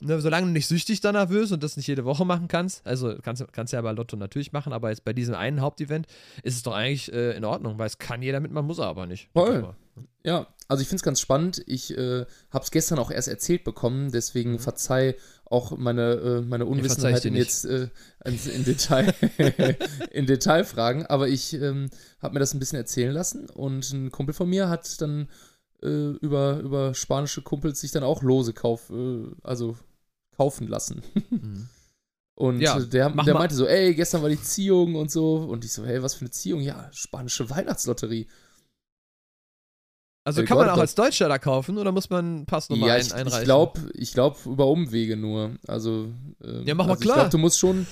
ne, solange du nicht süchtig danach wirst und das nicht jede Woche machen kannst, also kannst kannst ja bei Lotto natürlich machen, aber jetzt bei diesem einen Hauptevent ist es doch eigentlich äh, in Ordnung, weil es kann jeder mitmachen, muss er aber nicht. Voll. Ja, also ich finde es ganz spannend. Ich äh, habe es gestern auch erst erzählt bekommen, deswegen verzeih auch meine, äh, meine Unwissenheit in jetzt äh, in, in Detail in Detailfragen. Aber ich ähm, habe mir das ein bisschen erzählen lassen und ein Kumpel von mir hat dann äh, über, über spanische Kumpels sich dann auch Lose kauf, äh, also kaufen lassen. Mhm. Und Ja, der, der meinte so, ey, gestern war die Ziehung und so. Und ich so, hey, was für eine Ziehung? Ja, spanische Weihnachtslotterie. Also El kann man auch als Deutscher da kaufen oder muss man einen Passnummer ja, ein, ich, einreichen? ich glaube, ich glaub, über Umwege nur. Also, ähm, Ja, mach mal also klar. Ich glaube, du musst schon.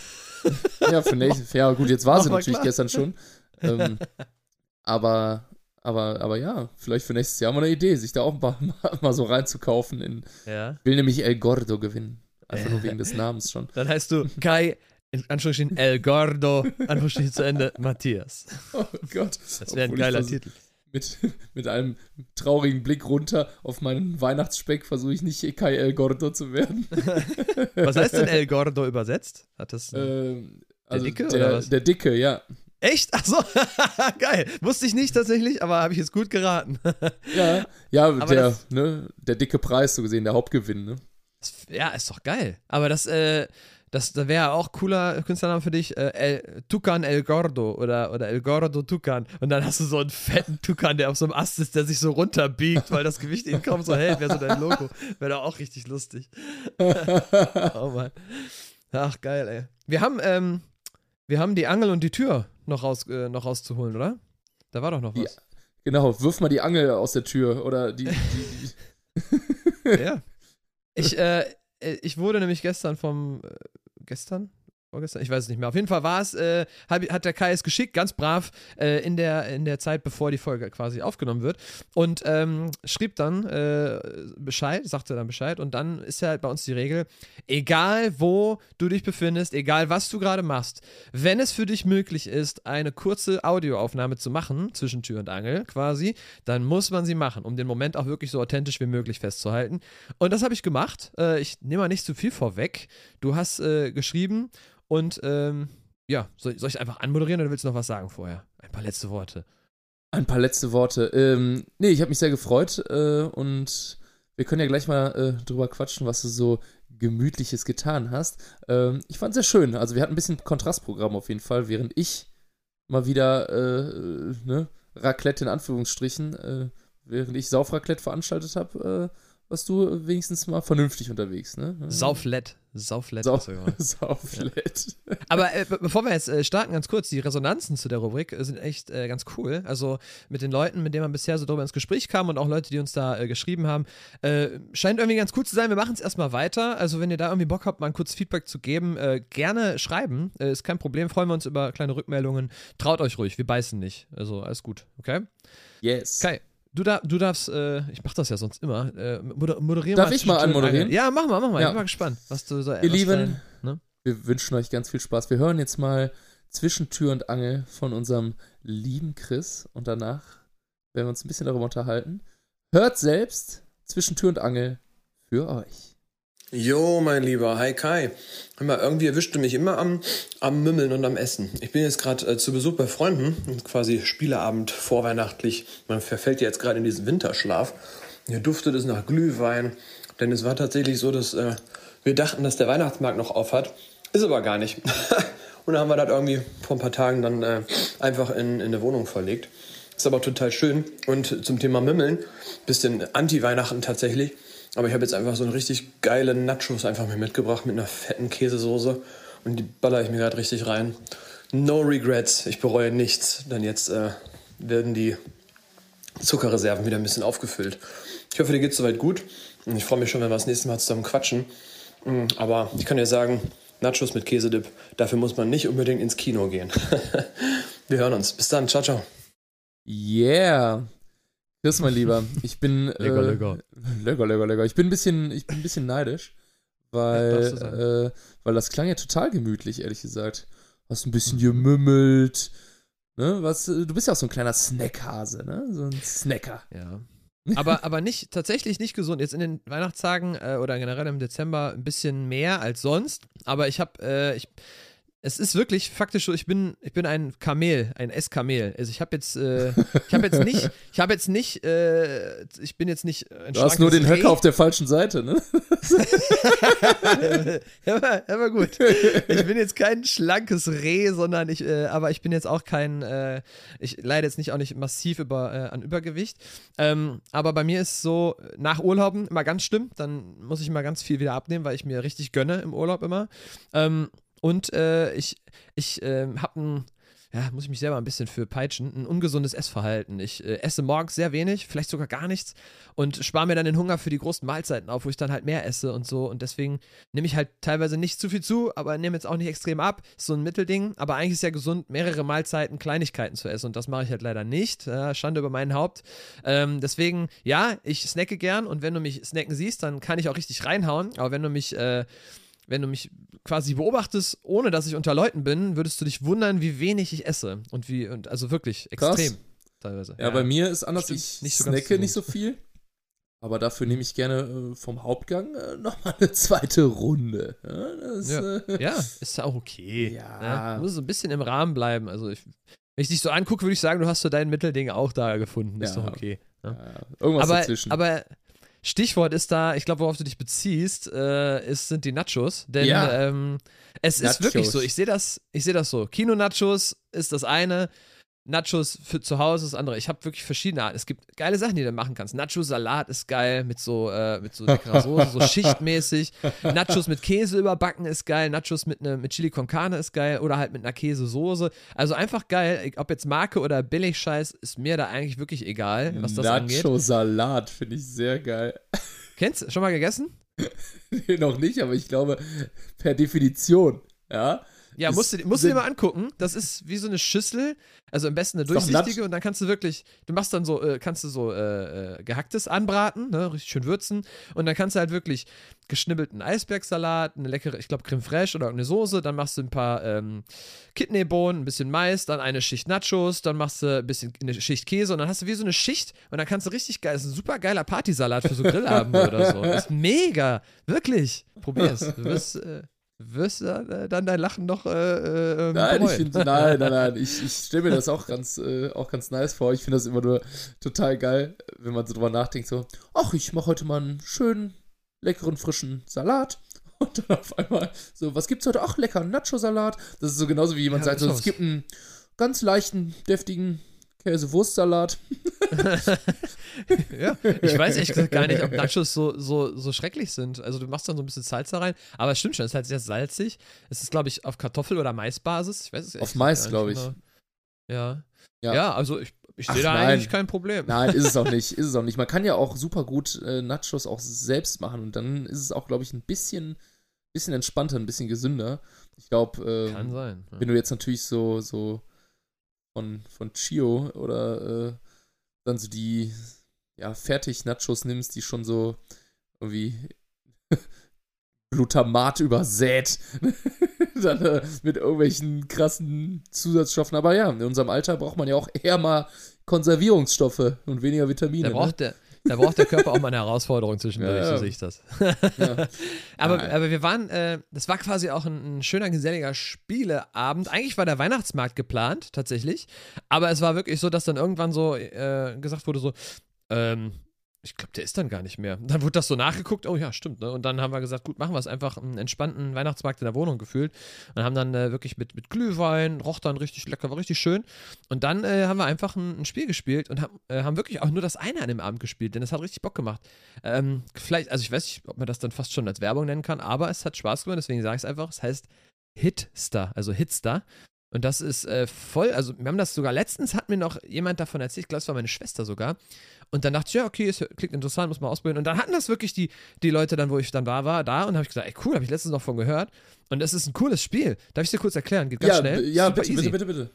ja, für nächstes Ja, gut, jetzt war sie natürlich klar. gestern schon. Ähm, aber, aber, aber ja, vielleicht für nächstes Jahr mal eine Idee, sich da auch mal, mal, so reinzukaufen. In, Ja. ich will nämlich El Gordo gewinnen. Einfach nur wegen des Namens schon. Dann heißt du Kai, in Anführungsstrichen El Gordo, Anführungsstrichen zu Ende, Matthias. Oh Gott. Das wäre ein geiler Titel. Mit, mit einem traurigen Blick runter auf meinen Weihnachtsspeck versuche ich nicht Kai El Gordo zu werden. Was heißt denn El Gordo übersetzt? Hat das. Ähm, also Dicke der, oder was? Der Dicke, ja. Echt? Ach so, geil. Wusste ich nicht tatsächlich, aber habe ich jetzt gut geraten. Ja, ja Aber der, das- ne, der dicke Preis, so gesehen, der Hauptgewinn, ne? Das, ja, ist doch geil. Aber das, äh, das, das wäre auch cooler Künstlername für dich. Äh, El, Tucan El Gordo oder, oder El Gordo Tucan. Und dann hast du so einen fetten Tucan, der auf so einem Ast ist, der sich so runterbiegt, weil das Gewicht ihn kaum so hält. Wäre so dein Logo. Wäre doch auch richtig lustig. Oh Mann. Ach, geil, ey. Wir haben, ähm, wir haben die Angel und die Tür noch, raus, äh, noch rauszuholen, oder? Da war doch noch was. Genau, wirf mal die Angel aus der Tür oder die, die, die Ja. Ich, äh, äh, ich wurde nämlich gestern vom. Gestern? Vorgestern? Ich weiß es nicht mehr. Auf jeden Fall war es, äh, hat der Kai es geschickt, ganz brav, äh, in, der, in der Zeit, bevor die Folge quasi aufgenommen wird. Und ähm, schrieb dann äh, Bescheid, sagte dann Bescheid. Und dann ist ja halt bei uns die Regel, egal wo du dich befindest, egal was du gerade machst, wenn es für dich möglich ist, eine kurze Audioaufnahme zu machen, zwischen Tür und Angel quasi, dann muss man sie machen, um den Moment auch wirklich so authentisch wie möglich festzuhalten. Und das habe ich gemacht. Äh, ich nehme mal nicht zu viel vorweg. Du hast äh, geschrieben und ähm, ja, soll, soll ich einfach anmoderieren oder willst du noch was sagen vorher? Ein paar letzte Worte. Ein paar letzte Worte. Ähm, nee, ich habe mich sehr gefreut äh, und wir können ja gleich mal äh, drüber quatschen, was du so Gemütliches getan hast. Ähm, ich fand es sehr schön. Also wir hatten ein bisschen Kontrastprogramm auf jeden Fall, während ich mal wieder äh, ne, Raclette in Anführungsstrichen, äh, während ich Saufraclette veranstaltet habe, äh, warst du wenigstens mal vernünftig unterwegs. Ne? Sauflett. Sauflett. Sau gemacht. Sauflette. Aber äh, be- bevor wir jetzt äh, starten, ganz kurz, die Resonanzen zu der Rubrik äh, sind echt äh, ganz cool. Also mit den Leuten, mit denen man bisher so darüber ins Gespräch kam und auch Leute, die uns da äh, geschrieben haben, scheint irgendwie ganz cool zu sein. Wir machen es erstmal weiter. Also wenn ihr da irgendwie Bock habt, mal ein kurzes Feedback zu geben, gerne schreiben. Ist kein Problem. Freuen wir uns über kleine Rückmeldungen. Traut euch ruhig, wir beißen nicht. Also alles gut, okay? Yes. Kai, du, da, du darfst, äh, ich mach das ja sonst immer, äh, moder moderieren Darf ich mal Tür und anmoderieren? Ja, mach mal, mach mal. Ja. Ich bin mal gespannt, was du so Ihr Lieben, ne? Wir wünschen euch ganz viel Spaß. Wir hören jetzt mal zwischen Tür und Angel von unserem lieben Chris und danach werden wir uns ein bisschen darüber unterhalten. Hört selbst zwischen Tür und Angel für euch. Jo, mein Lieber, hi Kai. Hör mal, irgendwie erwischt du mich immer am, am Mümmeln und am Essen. Ich bin jetzt gerade äh, zu Besuch bei Freunden, quasi Spieleabend vorweihnachtlich. Man verfällt jetzt gerade in diesen Winterschlaf. Hier duftet es nach Glühwein, denn es war tatsächlich so, dass äh, wir dachten, dass der Weihnachtsmarkt noch auf hat. Ist aber gar nicht. und dann haben wir das irgendwie vor ein paar Tagen dann äh, einfach in, in eine Wohnung verlegt. Ist aber total schön. Und zum Thema Mümmeln, bisschen Anti-Weihnachten tatsächlich. Aber ich habe jetzt einfach so einen richtig geile Nachos einfach mir mitgebracht mit einer fetten Käsesoße. Und die baller ich mir gerade richtig rein. no regrets. Ich bereue nichts, denn jetzt äh, werden die Zuckerreserven wieder ein bisschen aufgefüllt. Ich hoffe, dir geht es soweit gut. Und ich freue mich schon, wenn wir das nächste Mal zusammen quatschen. Mm, aber ich kann dir sagen, Nachos mit Käsedip, dafür muss man nicht unbedingt ins Kino gehen. wir hören uns. Bis dann. Ciao, ciao. Yeah. Chris, mein Lieber, ich bin. lecker, äh, lecker. Lecker, lecker, lecker. Ich bin ein bisschen, ich bin ein bisschen neidisch, weil, ja, äh, weil das klang ja total gemütlich, ehrlich gesagt. Hast ein bisschen gemümmelt. Ne? Was, du bist ja auch so ein kleiner Snackhase, ne? So ein Snacker. Ja. aber, aber nicht, tatsächlich nicht gesund. Jetzt in den Weihnachtstagen äh, oder generell im Dezember ein bisschen mehr als sonst. Aber ich habe, äh, ich, es ist wirklich faktisch so, ich bin, ich bin ein Kamel, ein Esskamel. Also ich habe jetzt, äh, ich habe jetzt nicht, ich habe jetzt nicht, äh, ich bin jetzt nicht ein Du hast nur den Höcker auf der falschen Seite, ne? ja, ja, war gut. Ich bin jetzt kein schlankes Reh, sondern ich, äh, aber ich bin jetzt auch kein, äh, ich leide jetzt nicht auch nicht massiv über, äh, an Übergewicht. Ähm, aber bei mir ist so, nach Urlauben immer ganz schlimm, dann muss ich immer ganz viel wieder abnehmen, weil ich mir richtig gönne im Urlaub immer. Ähm, und äh, ich, ich äh, habe ein, ja, muss ich mich selber ein bisschen für peitschen, ein ungesundes Essverhalten. Ich äh, esse morgens sehr wenig, vielleicht sogar gar nichts und spare mir dann den Hunger für die großen Mahlzeiten auf, wo ich dann halt mehr esse und so. Und deswegen nehme ich halt teilweise nicht zu viel zu, aber nehme jetzt auch nicht extrem ab. Ist so ein Mittelding. Aber eigentlich ist ja gesund, mehrere Mahlzeiten, Kleinigkeiten zu essen. Und das mache ich halt leider nicht. Äh, Schande über mein Haupt. Ähm, deswegen, ja, ich snacke gern und wenn du mich snacken siehst, dann kann ich auch richtig reinhauen. Aber wenn du mich äh, wenn du mich quasi beobachtest, ohne dass ich unter Leuten bin, würdest du dich wundern, wie wenig ich esse. Und wie, und also wirklich extrem Krass. teilweise. Ja, ja, bei mir ist anders, ich nicht so snacke nicht so viel. Aber dafür nehme ich gerne äh, vom Hauptgang äh, nochmal eine zweite Runde. Ja, das, ja. Äh, ja ist ja auch okay. Ja. ja. Muss so ein bisschen im Rahmen bleiben. Also ich, wenn ich dich so angucke, würde ich sagen, du hast so dein Mittelding auch da gefunden. Ist doch okay. Irgendwas aber, dazwischen. Aber Stichwort ist da, ich glaube, worauf du dich beziehst, äh, ist, sind die Nachos. Denn ja. ähm, es Nachos. ist wirklich so, ich sehe das, ich sehe das so. Kino-Nachos ist das eine, Nachos für zu Hause das andere. Ich habe wirklich verschiedene Arten. Es gibt geile Sachen, die du machen kannst. Nacho-Salat ist geil mit so, äh, mit so leckerer Soße, so schichtmäßig. Nachos mit Käse überbacken ist geil. Nachos mit, ne, mit Chili con Carne ist geil. Oder halt mit einer Käsesoße. Also einfach geil. Ob jetzt Marke oder Billigscheiß, ist mir da eigentlich wirklich egal, was das Nacho angeht. Nacho-Salat finde ich sehr geil. Kennst du? Schon mal gegessen? nee, noch nicht, aber ich glaube, per Definition, ja ja, musst du, musst du dir mal angucken. Das ist wie so eine Schüssel, also am besten eine durchsichtige und dann kannst du wirklich, du machst dann so, äh, kannst du so äh, äh, gehacktes anbraten, ne, richtig schön würzen und dann kannst du halt wirklich geschnibbelten Eisbergsalat, eine leckere, ich glaube Creme Fraiche oder eine Soße, dann machst du ein paar ähm, Kidneybohnen, ein bisschen Mais, dann eine Schicht Nachos, dann machst du ein bisschen eine Schicht Käse und dann hast du wie so eine Schicht und dann kannst du richtig geil, das ist ein super geiler Partysalat für so Grillabende oder so. Das ist mega, wirklich. Probier's. Du wirst äh, wirst du äh, dann dein Lachen noch äh, äh, nein, ich find, nein, nein, nein, ich, ich stelle mir das auch ganz, äh, auch ganz nice vor. Ich finde das immer nur total geil, wenn man so drüber nachdenkt, so, ach, ich mache heute mal einen schönen, leckeren, frischen Salat. Und dann auf einmal so, was gibt's heute? Ach, lecker Nacho-Salat. Das ist so genauso wie jemand ja, sagt, so, es gibt einen ganz leichten, deftigen Käsewurstsalat. ja, ich weiß gesagt gar nicht, ob Nachos so, so, so schrecklich sind. Also du machst dann so ein bisschen Salz da rein, aber es stimmt schon, es ist halt sehr salzig. Es ist, glaube ich, auf Kartoffel- oder Maisbasis. Ich weiß es Auf Mais, glaube ich. Genau. Ja. ja. Ja, also ich, ich sehe da nein. eigentlich kein Problem. Nein, ist es auch nicht. Ist es auch nicht. Man kann ja auch super gut äh, Nachos auch selbst machen und dann ist es auch, glaube ich, ein bisschen, bisschen entspannter, ein bisschen gesünder. Ich glaube, äh, kann sein. Ja. Wenn du jetzt natürlich so, so von, von Chio oder äh, dann so die ja, Fertig-Nachos nimmst, die schon so irgendwie Glutamat übersät. dann äh, mit irgendwelchen krassen Zusatzstoffen. Aber ja, in unserem Alter braucht man ja auch eher mal Konservierungsstoffe und weniger Vitamine. Da braucht, ne? der, da braucht der Körper auch mal eine Herausforderung zwischendurch, ja, ja. so sehe ich das. ja. aber, aber wir waren, äh, das war quasi auch ein, ein, schöner, geselliger Spieleabend. Eigentlich war der Weihnachtsmarkt geplant, tatsächlich. Aber es war wirklich so, dass dann irgendwann so äh, gesagt wurde: so, ähm, ich glaube, der ist dann gar nicht mehr. Dann wurde das so nachgeguckt, oh ja, stimmt, ne? Und dann haben wir gesagt, gut, machen wir es einfach einen entspannten Weihnachtsmarkt in der Wohnung gefühlt. Und haben dann äh, wirklich mit, mit Glühwein, roch dann richtig lecker, war richtig schön. Und dann äh, haben wir einfach ein, ein Spiel gespielt und haben, äh, haben wirklich auch nur das eine an dem Abend gespielt, denn es hat richtig Bock gemacht. Ähm, vielleicht, also ich weiß nicht, ob man das dann fast schon als Werbung nennen kann, aber es hat Spaß gemacht, deswegen sage ich es einfach. Es heißt Hitster, also Hitster. Und das ist äh, voll, also wir haben das sogar, letztens hat mir noch jemand davon erzählt, ich glaube, es war meine Schwester sogar. Und dann dachte ich, ja, okay, es klingt interessant, muss man ausprobieren. Und dann hatten das wirklich die, die Leute dann, wo ich dann da war, da und habe ich gesagt, ey, cool, habe ich letztens noch von gehört. Und es ist ein cooles Spiel. Darf ich dir kurz erklären? Geht ganz ja, schnell. Ja, Super bitte, easy. bitte, bitte, bitte.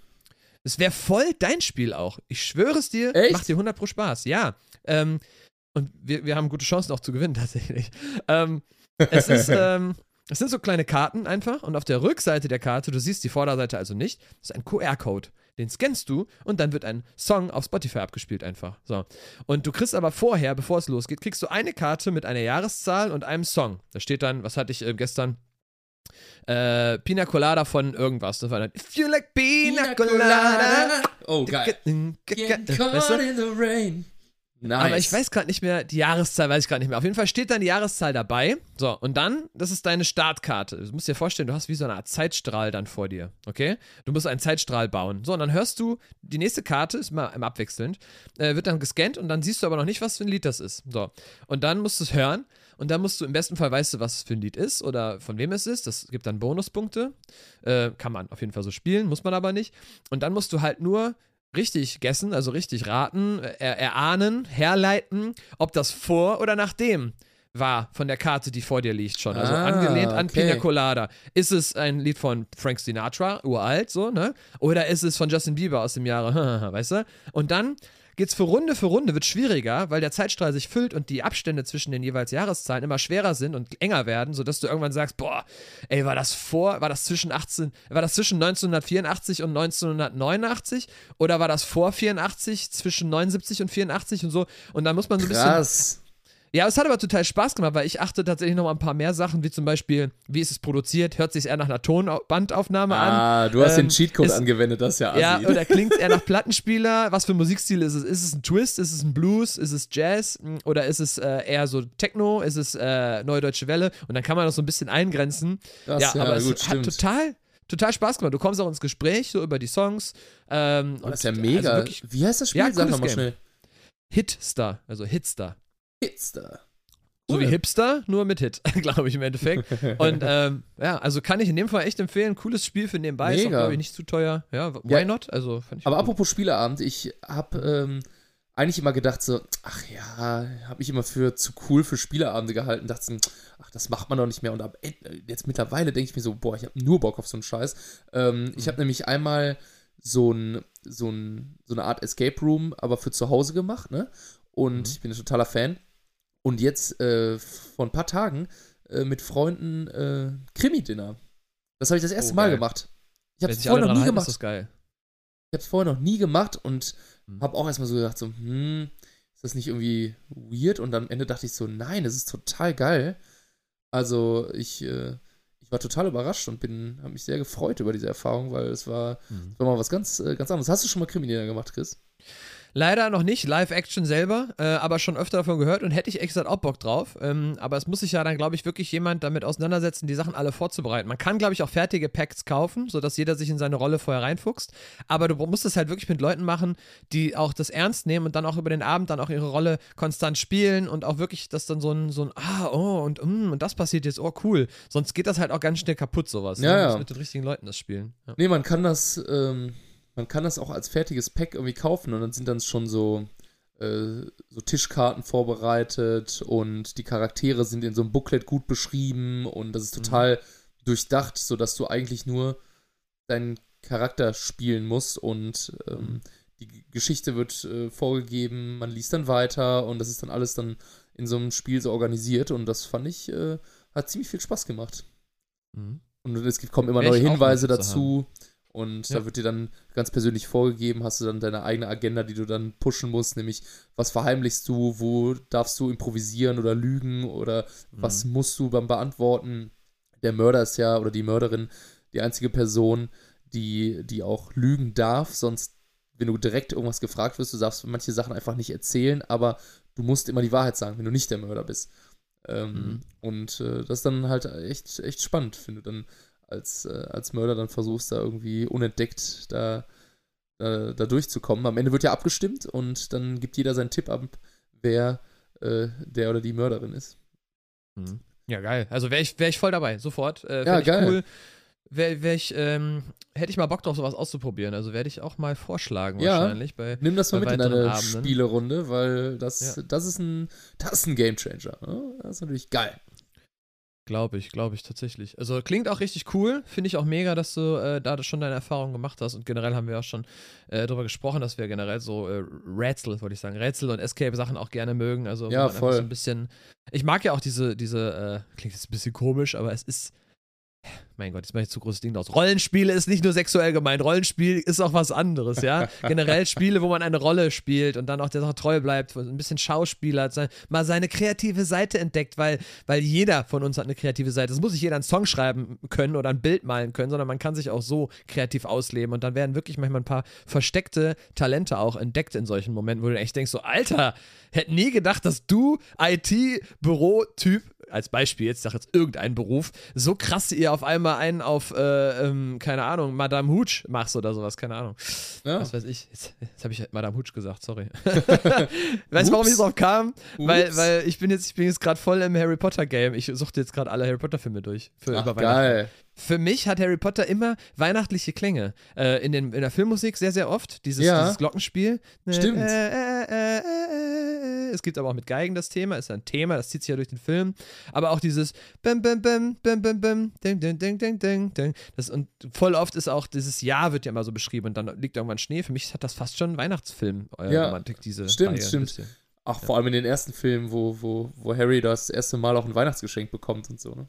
Es wäre voll dein Spiel auch. Ich schwöre es dir, Echt? macht dir 100 pro Spaß. Ja. Ähm, und wir, wir haben gute Chancen auch zu gewinnen, tatsächlich. Ähm, es ist, ähm, es sind so kleine Karten einfach und auf der Rückseite der Karte, du siehst die Vorderseite also nicht, ist ein QR-Code. Den scannst du und dann wird ein Song auf Spotify abgespielt einfach. So. Und du kriegst aber vorher, bevor es losgeht, kriegst du eine Karte mit einer Jahreszahl und einem Song. Da steht dann, was hatte ich äh, gestern? Äh, Pina Colada von irgendwas. Das war dann If you like Pina Colada. Oh, geil. Get Weißt caught du? in the rain. Nice. Aber ich weiß gerade nicht mehr, die Jahreszahl weiß ich gerade nicht mehr. Auf jeden Fall steht dann die Jahreszahl dabei. So, und dann, das ist deine Startkarte. Du musst dir vorstellen, du hast wie so eine Art Zeitstrahl dann vor dir, okay? Du musst einen Zeitstrahl bauen. So, und dann hörst du, die nächste Karte ist mal im abwechselnd, äh, wird dann gescannt und dann siehst du aber noch nicht, was für ein Lied das ist. So, und dann musst du es hören und dann musst du, im besten Fall weißt du, was es für ein Lied ist oder von wem es ist. Das gibt dann Bonuspunkte. Äh, kann man auf jeden Fall so spielen, muss man aber nicht. Und dann musst du halt nur richtig guessen, also richtig raten, er erahnen, herleiten, ob das vor oder nachdem war von der Karte, die vor dir liegt schon. Also Ah, angelehnt an okay. Pina Colada. Ist es ein Lied von Frank Sinatra, uralt, so, ne? Oder ist es von Justin Bieber aus dem Jahre, weißt du? Und dann geht's für Runde für Runde, wird schwieriger, weil der Zeitstrahl sich füllt und die Abstände zwischen den jeweils Jahreszahlen immer schwerer sind und enger werden, sodass du irgendwann sagst, boah, ey, war das vor, war das zwischen 18, war das zwischen 1984 und 1989 oder war das vor 84 zwischen 79 und 84 und so und dann muss man so ein bisschen. Ja, es hat aber total Spaß gemacht, weil ich achte tatsächlich noch mal ein paar mehr Sachen, wie zum Beispiel, wie ist es produziert? Hört sich eher nach einer Tonbandaufnahme an? Ah, du hast Ähm, den Cheatcode ist- angewendet, das ist ja assi. Ja, oder klingt es eher nach Plattenspieler? Was für Musikstil ist es? Ist es ein Twist? Ist es ein Blues? Ist es Jazz? Oder ist es äh, eher so Techno? Ist es äh, Neue Deutsche Welle? Und dann kann man das so ein bisschen eingrenzen. Krass, ja, ja, aber gut, es hat stimmt. total, total Spaß gemacht. Du kommst auch ins Gespräch so über die Songs. Ähm, Oh, das ist ja mega. Also wirklich Wie heißt das Spiel? Ja, Sag mal schnell. Hitstar, also Hitstar. Hitster. So wie Hipster, nur mit Hit, glaube ich im Endeffekt. Und ähm, ja, also kann ich in dem Fall echt empfehlen. Cooles Spiel für nebenbei. Ist auch, Mega. glaube ich, nicht zu teuer. Ja, why Ja. not? Also fand ich Aber gut. apropos Spieleabend, ich habe ähm, eigentlich immer gedacht so, ach ja, habe ich immer für zu cool für Spieleabende gehalten, dachte so, ach, das macht man doch nicht mehr. Und Ende- jetzt mittlerweile denke ich mir so, boah, ich habe nur Bock auf so einen Scheiß. Ähm, Ich habe nämlich einmal so, ein, so, ein, so eine Art Escape Room, aber für zu Hause gemacht, ne? Und Mhm. ich bin ein totaler Fan. Und jetzt äh, vor ein paar Tagen äh, mit Freunden äh, Krimi-Dinner. Das habe ich das erste Oh, Mal gemacht. Ich habe es vorher noch nie halten, gemacht. Ist das geil. Ich habe es vorher noch nie gemacht und Mhm. habe auch erstmal so gedacht, so, hm, ist das nicht irgendwie weird? Und am Ende dachte ich so, nein, das ist total geil. Also ich, äh, ich war total überrascht und bin, habe mich sehr gefreut über diese Erfahrung, weil es war, Mhm. war mal was ganz, äh, ganz anderes. Hast du schon mal Kriminelle gemacht, Chris? Leider noch nicht, Live-Action selber, äh, aber schon öfter davon gehört und hätte ich echt gesagt auch Bock drauf. Ähm, aber es muss sich ja dann, glaube ich, wirklich jemand damit auseinandersetzen, die Sachen alle vorzubereiten. Man kann, glaube ich, auch fertige Packs kaufen, sodass jeder sich in seine Rolle vorher reinfuchst. Aber du musst es halt wirklich mit Leuten machen, die auch das ernst nehmen und dann auch über den Abend dann auch ihre Rolle konstant spielen und auch wirklich, dass dann so ein, so ein ah, oh, und, mm, und das passiert jetzt, oh, cool. Sonst geht das halt auch ganz schnell kaputt, sowas. Ja, ne? Du ja. musst mit den richtigen Leuten das spielen. Ja. Nee, man kann das, ähm, man kann das auch als fertiges Pack irgendwie kaufen und dann sind dann schon so, äh, so Tischkarten vorbereitet und die Charaktere sind in so einem Booklet gut beschrieben und das ist total durchdacht, sodass du eigentlich nur deinen Charakter spielen musst und ähm, die G- Geschichte wird äh, vorgegeben, man liest dann weiter und das ist dann alles dann in so einem Spiel so organisiert und das fand ich, äh, hat ziemlich viel Spaß gemacht. Mhm. Und es gibt, kommen immer neue Hinweise dazu. Und Ja. da wird dir dann ganz persönlich vorgegeben, hast du dann deine eigene Agenda, die du dann pushen musst, nämlich was verheimlichst du, wo darfst du improvisieren oder lügen oder was Mhm. musst du beim Beantworten. Der Mörder ist ja, oder die Mörderin, die einzige Person, die, die auch lügen darf, sonst, wenn du direkt irgendwas gefragt wirst, du darfst manche Sachen einfach nicht erzählen, aber du musst immer die Wahrheit sagen, wenn du nicht der Mörder bist. Ähm, Mhm. Und äh, das ist dann halt echt, echt spannend, wenn du dann als, äh, als Mörder dann versuchst, da irgendwie unentdeckt da, da, da durchzukommen. Am Ende wird ja abgestimmt und dann gibt jeder seinen Tipp ab, wer äh, der oder die Mörderin ist. Mhm. Ja, geil. Also wäre ich, wär ich voll dabei, sofort. Äh, Ja, geil. Cool. wär, wär ich, ähm, hätte ich mal Bock drauf, sowas auszuprobieren. Also werde ich auch mal vorschlagen Ja. wahrscheinlich. Bei, Nimm das mal mit in deine Abenden. Spielerunde, weil das, Ja. das ist ein, das ist ein Gamechanger. Ne? Das ist natürlich geil. Glaube ich, glaube ich tatsächlich. Also klingt auch richtig cool. Finde ich auch mega, dass du äh, da schon deine Erfahrungen gemacht hast. Und generell haben wir auch schon äh, darüber gesprochen, dass wir generell so äh, Rätsel, wollte ich sagen, Rätsel und Escape-Sachen auch gerne mögen. Also Ja, voll. So ein bisschen. Ich mag ja auch diese, diese, äh, klingt jetzt ein bisschen komisch, aber es ist. Mein Gott, jetzt mache ich zu großes Ding draus. Rollenspiele ist nicht nur sexuell gemeint. Rollenspiel ist auch was anderes, ja. Generell Spiele, wo man eine Rolle spielt und dann auch der Sache treu bleibt, ein bisschen Schauspieler mal seine kreative Seite entdeckt, weil, weil jeder von uns hat eine kreative Seite. Es muss nicht jeder einen Song schreiben können oder ein Bild malen können, sondern man kann sich auch so kreativ ausleben und dann werden wirklich manchmal ein paar versteckte Talente auch entdeckt in solchen Momenten, wo du echt denkst, so, Alter, hätte nie gedacht, dass du IT-Büro-Typ als Beispiel, jetzt sag jetzt irgendeinen Beruf, so krass ihr auf einmal einen auf, äh, ähm, keine Ahnung, Madame Hooch machst oder sowas, keine Ahnung. Ja. Was weiß ich. Jetzt, jetzt habe ich Madame Hooch gesagt, sorry. weißt du, warum ich drauf kam? Weil, Ups. weil ich bin jetzt, ich bin jetzt gerade voll im Harry Potter Game. Ich suchte jetzt gerade alle Harry Potter Filme durch. Für, Ach, geil. Für mich hat Harry Potter immer weihnachtliche Klänge. Äh, in, den, in der Filmmusik sehr, sehr oft. Dieses, Ja. dieses Glockenspiel. Stimmt. Äh, äh, äh, äh, äh. Es gibt aber auch mit Geigen das Thema. Ist ein Thema, das zieht sich ja durch den Film. Aber auch dieses Bim, Bim, Bim, Bim, Bim, Bim, Ding, Ding, Ding, Ding, Ding, Ding. Das, und voll oft ist auch dieses Jahr wird ja immer so beschrieben und dann liegt irgendwann Schnee. Für mich hat das fast schon Weihnachtsfilm, äh, Ja, Romantik, diese stimmt, Reihe stimmt. bisschen. Auch vor allem in den ersten Filmen, wo, wo, wo Harry das erste Mal auch ein Weihnachtsgeschenk bekommt und so, ne?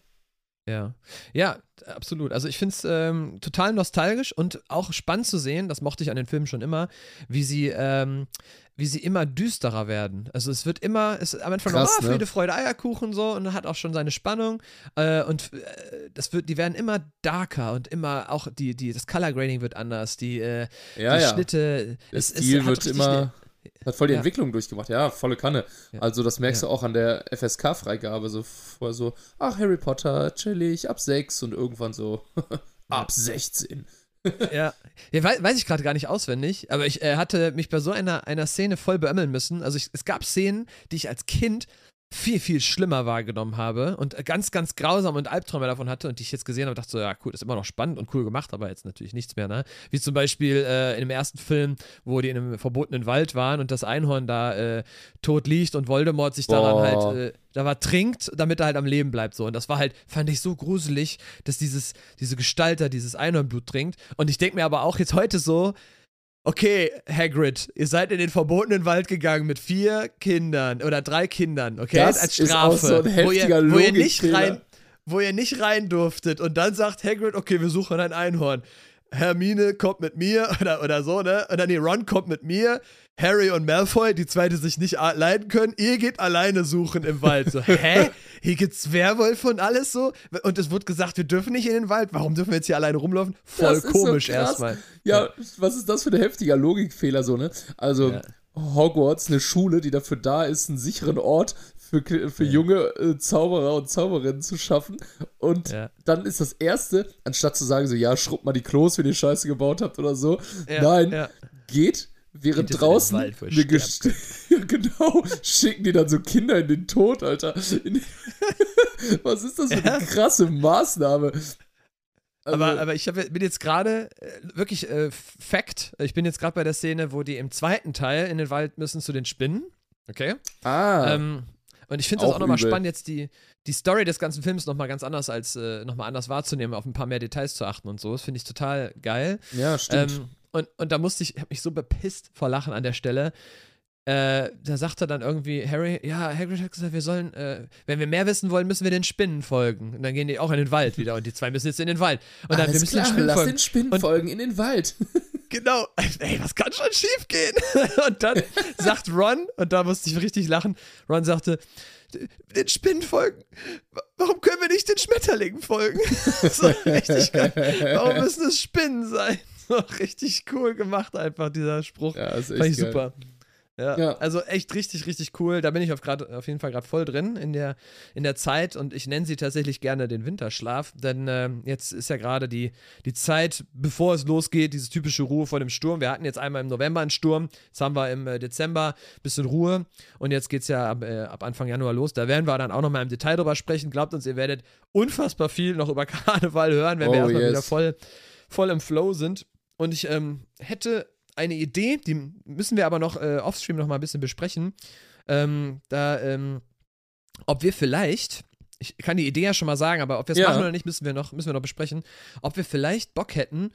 Ja, ja, absolut. Also ich finde es ähm, total nostalgisch und auch spannend zu sehen, das mochte ich an den Filmen schon immer, wie sie, ähm, wie sie immer düsterer werden. Also es wird immer, es ist am Anfang Krass, noch, oh, ne? Friede, Freude, Eierkuchen so und hat auch schon seine Spannung äh, und äh, das wird, die werden immer darker und immer auch die, die, das Color Grading wird anders, die, äh, Ja, die ja. Schnitte, Der es, es Stil hat wird immer, eine- hat voll die Ja. Entwicklung durchgemacht. Ja, volle Kanne. Ja. Also das merkst Ja. du auch an der FSK-Freigabe. So vorher so, ach, Harry Potter, chillig, ab 6 und irgendwann so, ab 16. Ja, ja wei- weiß ich gerade gar nicht auswendig, aber ich äh, hatte mich bei so einer, einer Szene voll beömmeln müssen. Also ich, es gab Szenen, die ich als Kind viel, viel schlimmer wahrgenommen habe und ganz, ganz grausam und Albträume davon hatte und die ich jetzt gesehen habe, dachte so, ja cool, ist immer noch spannend und cool gemacht, aber jetzt natürlich nichts mehr, ne? Wie zum Beispiel äh, in dem ersten Film, wo die in einem verbotenen Wald waren und das Einhorn da äh, tot liegt und Voldemort sich daran Boah. halt äh, da war trinkt, damit er halt am Leben bleibt so und das war halt fand ich so gruselig, dass dieses diese Gestalter dieses Einhornblut trinkt und ich denke mir aber auch jetzt heute so Okay, Hagrid, ihr seid in den verbotenen Wald gegangen mit vier Kindern oder drei Kindern, okay, Das als ist auch Strafe, so ein wo, ihr, heftiger wo ihr nicht rein, wo ihr nicht rein durftet. Und dann sagt Hagrid, okay, wir suchen ein Einhorn. Hermine kommt mit mir oder, oder so, ne? Und dann die Ron kommt mit mir. Harry und Malfoy, die zwei, die sich nicht leiden können, ihr geht alleine suchen im Wald. So, hä? Hier gibt's Werwölfe und alles so? Und es wird gesagt, wir dürfen nicht in den Wald. Warum dürfen wir jetzt hier alleine rumlaufen? Voll so komisch krass. erstmal. Ja, was ist das für ein heftiger Logikfehler so, ne? Also Ja. Hogwarts, eine Schule, die dafür da ist, einen sicheren Ort für, für junge äh, Zauberer und Zauberinnen zu schaffen. Und Ja. dann ist das Erste, anstatt zu sagen so, ja, schrubbt mal die Klos, wenn ihr Scheiße gebaut habt oder so. Ja, Nein, ja. geht, während Geht draußen eine Gest ja, genau, schicken die dann so Kinder in den Tod, Alter. Was ist das für Ja. eine krasse Maßnahme? Aber, Also- aber ich hab, bin jetzt gerade äh, wirklich äh, Fact. Ich bin jetzt gerade bei der Szene, wo die im zweiten Teil in den Wald müssen zu den Spinnen. Okay. ah, Ähm, und ich finde das Auch auch nochmal spannend, jetzt die, die Story des ganzen Films nochmal ganz anders als äh, nochmal anders wahrzunehmen, auf ein paar mehr Details zu achten und so. Das finde ich total geil. ja, stimmt. Ähm, und, und da musste ich, ich habe mich so bepisst vor Lachen an der Stelle. Äh, da sagte dann irgendwie Harry, ja, Hagrid hat gesagt, wir sollen, äh, wenn wir mehr wissen wollen, müssen wir den Spinnen folgen. Und dann gehen die auch in den Wald wieder und die zwei müssen jetzt in den Wald. Und dann, wir Alles müssen klar, den Spinnen lass folgen. den Spinnen Und- folgen in den Wald. Genau. Ey, was kann schon schief gehen? Und dann sagt Ron, und da musste ich richtig lachen, Ron sagte, den Spinnen folgen. Wa- Warum können wir nicht den Schmetterlingen folgen? so richtig geil. Warum müssen es Spinnen sein? So richtig cool gemacht einfach, dieser Spruch. Ja, ist echt Fand ich geil. super. Ja. Ja. Also echt richtig, richtig cool. Da bin ich auf, grad, auf jeden Fall gerade voll drin in der, in der Zeit und ich nenne sie tatsächlich gerne den Winterschlaf, denn ähm, jetzt ist ja gerade die, die Zeit, bevor es losgeht, diese typische Ruhe vor dem Sturm. Wir hatten jetzt einmal im November einen Sturm, jetzt haben wir im äh, Dezember ein bisschen Ruhe und jetzt geht es ja ab, äh, ab Anfang Januar los. Da werden wir dann auch nochmal im Detail drüber sprechen. Glaubt uns, ihr werdet unfassbar viel noch über Karneval hören, wenn wir Oh, erstmal yes. wieder voll, voll im Flow sind. Und ich ähm, hätte eine Idee, die müssen wir aber noch äh, offstream noch mal ein bisschen besprechen. Ähm, da, ähm, ob wir vielleicht, ich kann die Idee ja schon mal sagen, aber ob wir es Ja. machen oder nicht, müssen wir, noch, müssen wir noch besprechen, ob wir vielleicht Bock hätten,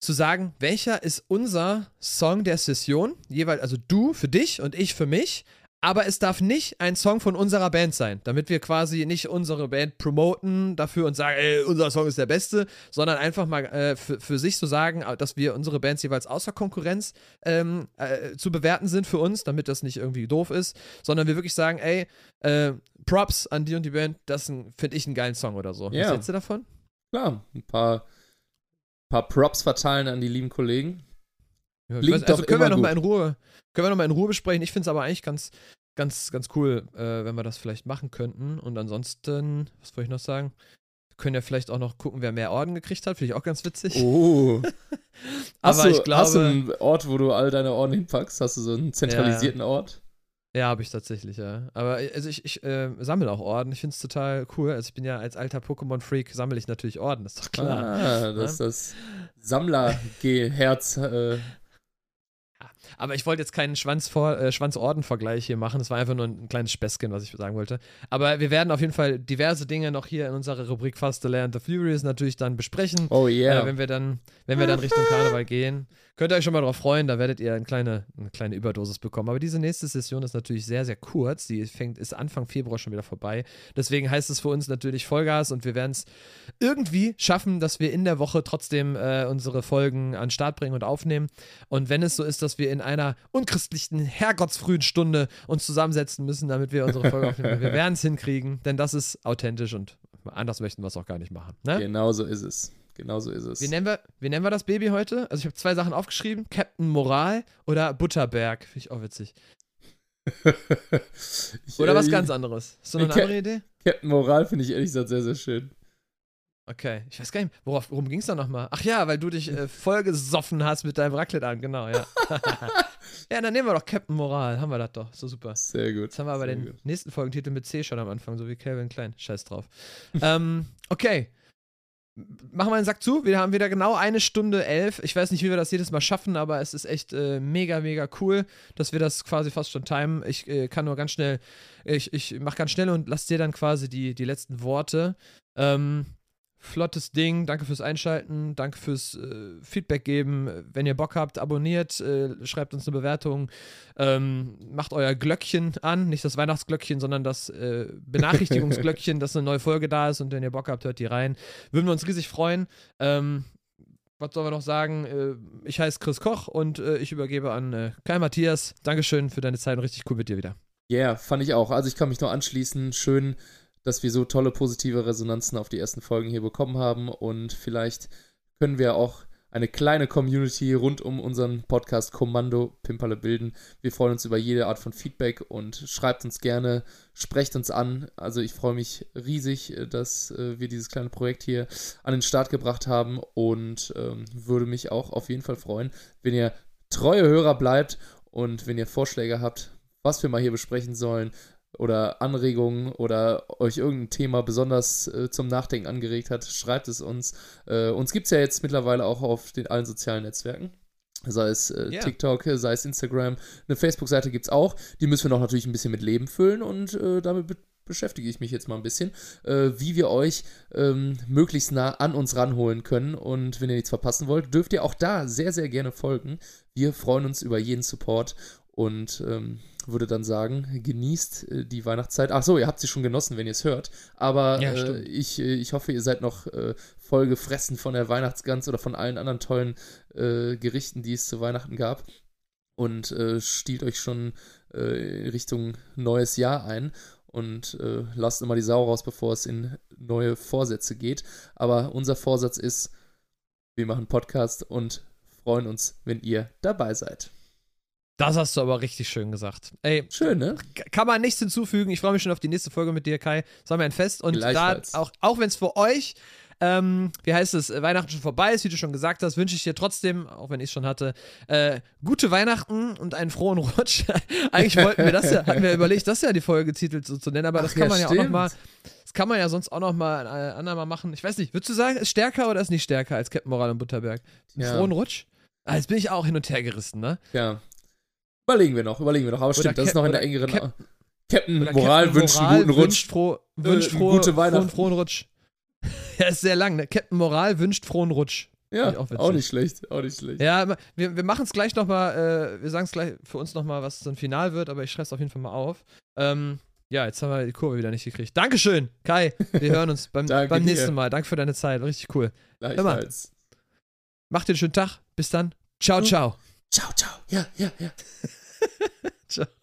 zu sagen, welcher ist unser Song der Session, jeweils, also du für dich und ich für mich, aber es darf nicht ein Song von unserer Band sein, damit wir quasi nicht unsere Band promoten dafür und sagen, ey, unser Song ist der beste, sondern einfach mal äh, für, für sich so sagen, äh, dass wir unsere Bands jeweils außer Konkurrenz ähm, äh, zu bewerten sind für uns, damit das nicht irgendwie doof ist, sondern wir wirklich sagen, ey, äh, Props an die und die Band, das finde ich einen geilen Song oder so. Ja. Was hältst du davon? Klar, ein paar, paar Props verteilen an die lieben Kollegen. Ja, Klingt weiß, also doch können wir noch mal in Ruhe, können wir noch mal in Ruhe besprechen. Ich finde es aber eigentlich ganz, ganz, ganz cool, äh, wenn wir das vielleicht machen könnten. Und ansonsten, was wollte ich noch sagen? Wir können ja vielleicht auch noch gucken, wer mehr Orden gekriegt hat. Finde ich auch ganz witzig. Oh. hast, aber du, ich glaube, hast du einen Ort, wo du all deine Orden hinpackst? Hast du so einen zentralisierten Ort? ja, habe ich tatsächlich, ja. Aber äh, also ich, ich äh, sammle auch Orden. Ich finde es total cool. Also ich bin ja als alter Pokémon-Freak, sammle ich natürlich Orden, ist doch klar. Ah, das ist das Sammler-Herz. Äh, Aber ich wollte jetzt keinen Schwanz äh, Schwanzorden-Vergleich hier machen. Das war einfach nur ein kleines Späßchen, was ich sagen wollte. Aber wir werden auf jeden Fall diverse Dinge noch hier in unserer Rubrik Fast the Land of Furious natürlich dann besprechen. oh yeah. Äh, wenn wir dann, wenn wir dann Richtung Karneval gehen. Könnt ihr euch schon mal drauf freuen, da werdet ihr eine kleine, eine kleine Überdosis bekommen. Aber diese nächste Session ist natürlich sehr, sehr kurz. Die fängt, ist Anfang Februar schon wieder vorbei. Deswegen heißt es für uns natürlich Vollgas und wir werden es irgendwie schaffen, dass wir in der Woche trotzdem äh, unsere Folgen an den Start bringen und aufnehmen. Und wenn es so ist, dass wir in einer unchristlichen, herrgottsfrühen Stunde uns zusammensetzen müssen, damit wir unsere Folge aufnehmen, wir werden es hinkriegen, denn das ist authentisch und anders möchten wir es auch gar nicht machen. Ne? genau so ist es. Genau so ist es. Wie nennen, wir, wie nennen wir das Baby heute? Also ich habe zwei Sachen aufgeschrieben. Captain Moral oder Butterberg. Finde ich auch witzig. Ich, Oder was ganz anderes. Hast du noch eine andere Idee? Captain Moral finde ich ehrlich gesagt sehr, sehr schön. Okay. Ich weiß gar nicht, worauf, worum ging es da nochmal? Ach ja, weil du dich äh, vollgesoffen hast mit deinem Raclette an. Genau, ja. ja, dann nehmen wir doch Captain Moral. Haben wir das doch. So super. Sehr gut. Jetzt haben wir aber sehr den gut. nächsten Folgentitel mit C schon am Anfang, so wie Calvin Klein. Scheiß drauf. ähm, okay. Machen wir den Sack zu. Wir haben wieder genau eine Stunde elf. Ich weiß nicht, wie wir das jedes Mal schaffen, aber es ist echt äh, mega, mega cool, dass wir das quasi fast schon timen. Ich äh, kann nur ganz schnell, ich, ich mache ganz schnell und lass dir dann quasi die, die letzten Worte. Ähm, flottes Ding. Danke fürs Einschalten. Danke fürs äh, Feedback geben. Wenn ihr Bock habt, abonniert, äh, schreibt uns eine Bewertung. Ähm, macht euer Glöckchen an. Nicht das Weihnachtsglöckchen, sondern das äh, Benachrichtigungsglöckchen, dass eine neue Folge da ist. Und wenn ihr Bock habt, hört die rein. Würden wir uns riesig freuen. Ähm, was sollen wir noch sagen? Äh, ich heiße Chris Koch und äh, ich übergebe an äh, Kai Matthias. Dankeschön für deine Zeit und richtig cool mit dir wieder. Ja, yeah, fand ich auch. Also ich kann mich nur anschließen. Schön, dass wir so tolle positive Resonanzen auf die ersten Folgen hier bekommen haben und vielleicht können wir auch eine kleine Community rund um unseren Podcast Kommando Pimperle bilden. Wir freuen uns über jede Art von Feedback und schreibt uns gerne, sprecht uns an. Also ich freue mich riesig, äh, dass äh, wir dieses kleine Projekt hier an den Start gebracht haben und ähm, würde mich auch auf jeden Fall freuen, wenn ihr treue Hörer bleibt und wenn ihr Vorschläge habt, was wir mal hier besprechen sollen, oder Anregungen oder euch irgendein Thema besonders äh, zum Nachdenken angeregt hat, schreibt es uns. Äh, uns gibt es ja jetzt mittlerweile auch auf den allen sozialen Netzwerken. Sei es äh, Ja. TikTok, sei es Instagram. Eine Facebook-Seite gibt es auch. Die müssen wir noch natürlich ein bisschen mit Leben füllen und äh, damit be beschäftige ich mich jetzt mal ein bisschen, äh, wie wir euch ähm, möglichst nah an uns ranholen können. Und wenn ihr nichts verpassen wollt, dürft ihr auch da sehr, sehr gerne folgen. Wir freuen uns über jeden Support und ähm, würde dann sagen, genießt äh, die Weihnachtszeit. Ach so, ihr habt sie schon genossen, wenn ihr es hört. Aber Ja, äh, ich, äh, ich hoffe, ihr seid noch äh, voll gefressen von der Weihnachtsgans oder von allen anderen tollen äh, Gerichten, die es zu Weihnachten gab. Und äh, stiehlt euch schon Richtung neues Jahr ein. Und äh, lasst immer die Sau raus, bevor es in neue Vorsätze geht. Aber unser Vorsatz ist, wir machen Podcast und freuen uns, wenn ihr dabei seid. Das hast du aber richtig schön gesagt. Ey, Schön, ne? kann man nichts hinzufügen. Ich freue mich schon auf die nächste Folge mit dir, Kai. Das war mir ein Fest. Und da, auch, auch wenn es für euch, ähm, wie heißt es, äh, Weihnachten schon vorbei ist, wie du schon gesagt hast, wünsche ich dir trotzdem, auch wenn ich es schon hatte, äh, gute Weihnachten und einen frohen Rutsch. Eigentlich wollten wir das ja, hatten wir überlegt, das ja die Folge getitelt so zu nennen, aber das Ach, kann ja, man ja auch stimmt. nochmal, das kann man ja sonst auch nochmal ein andermal machen. Ich weiß nicht, würdest du sagen, ist stärker oder ist nicht stärker als Captain Moral und Butterberg? Ja. frohen Rutsch? Ah, jetzt bin ich auch hin und her gerissen, ne? Ja. Überlegen wir noch, überlegen wir noch. Aber Oder stimmt, das ist noch in der engeren. Cap- Captain Moral Captain wünscht Moral einen guten Wünscht, Rutsch. froh, wünscht Äh, froh, gute frohen, Weihnachten. frohen Rutsch. ja, ist sehr lang, ne? Captain Moral wünscht frohen Rutsch. Ja, auch auch, nicht schlecht, auch nicht schlecht. Ja, wir, wir machen es gleich nochmal, äh, wir sagen es gleich für uns nochmal, was so ein Final wird, aber ich schreibe es auf jeden Fall mal auf. Ähm, ja, jetzt haben wir die Kurve wieder nicht gekriegt. Dankeschön, Kai. Wir hören uns beim, beim nächsten Mal. Danke für deine Zeit. Richtig cool. Gleichfalls. Macht dir einen schönen Tag. Bis dann. Ciao, Hm. ciao. Ciao, ciao. Ja, ja, ja. Ciao.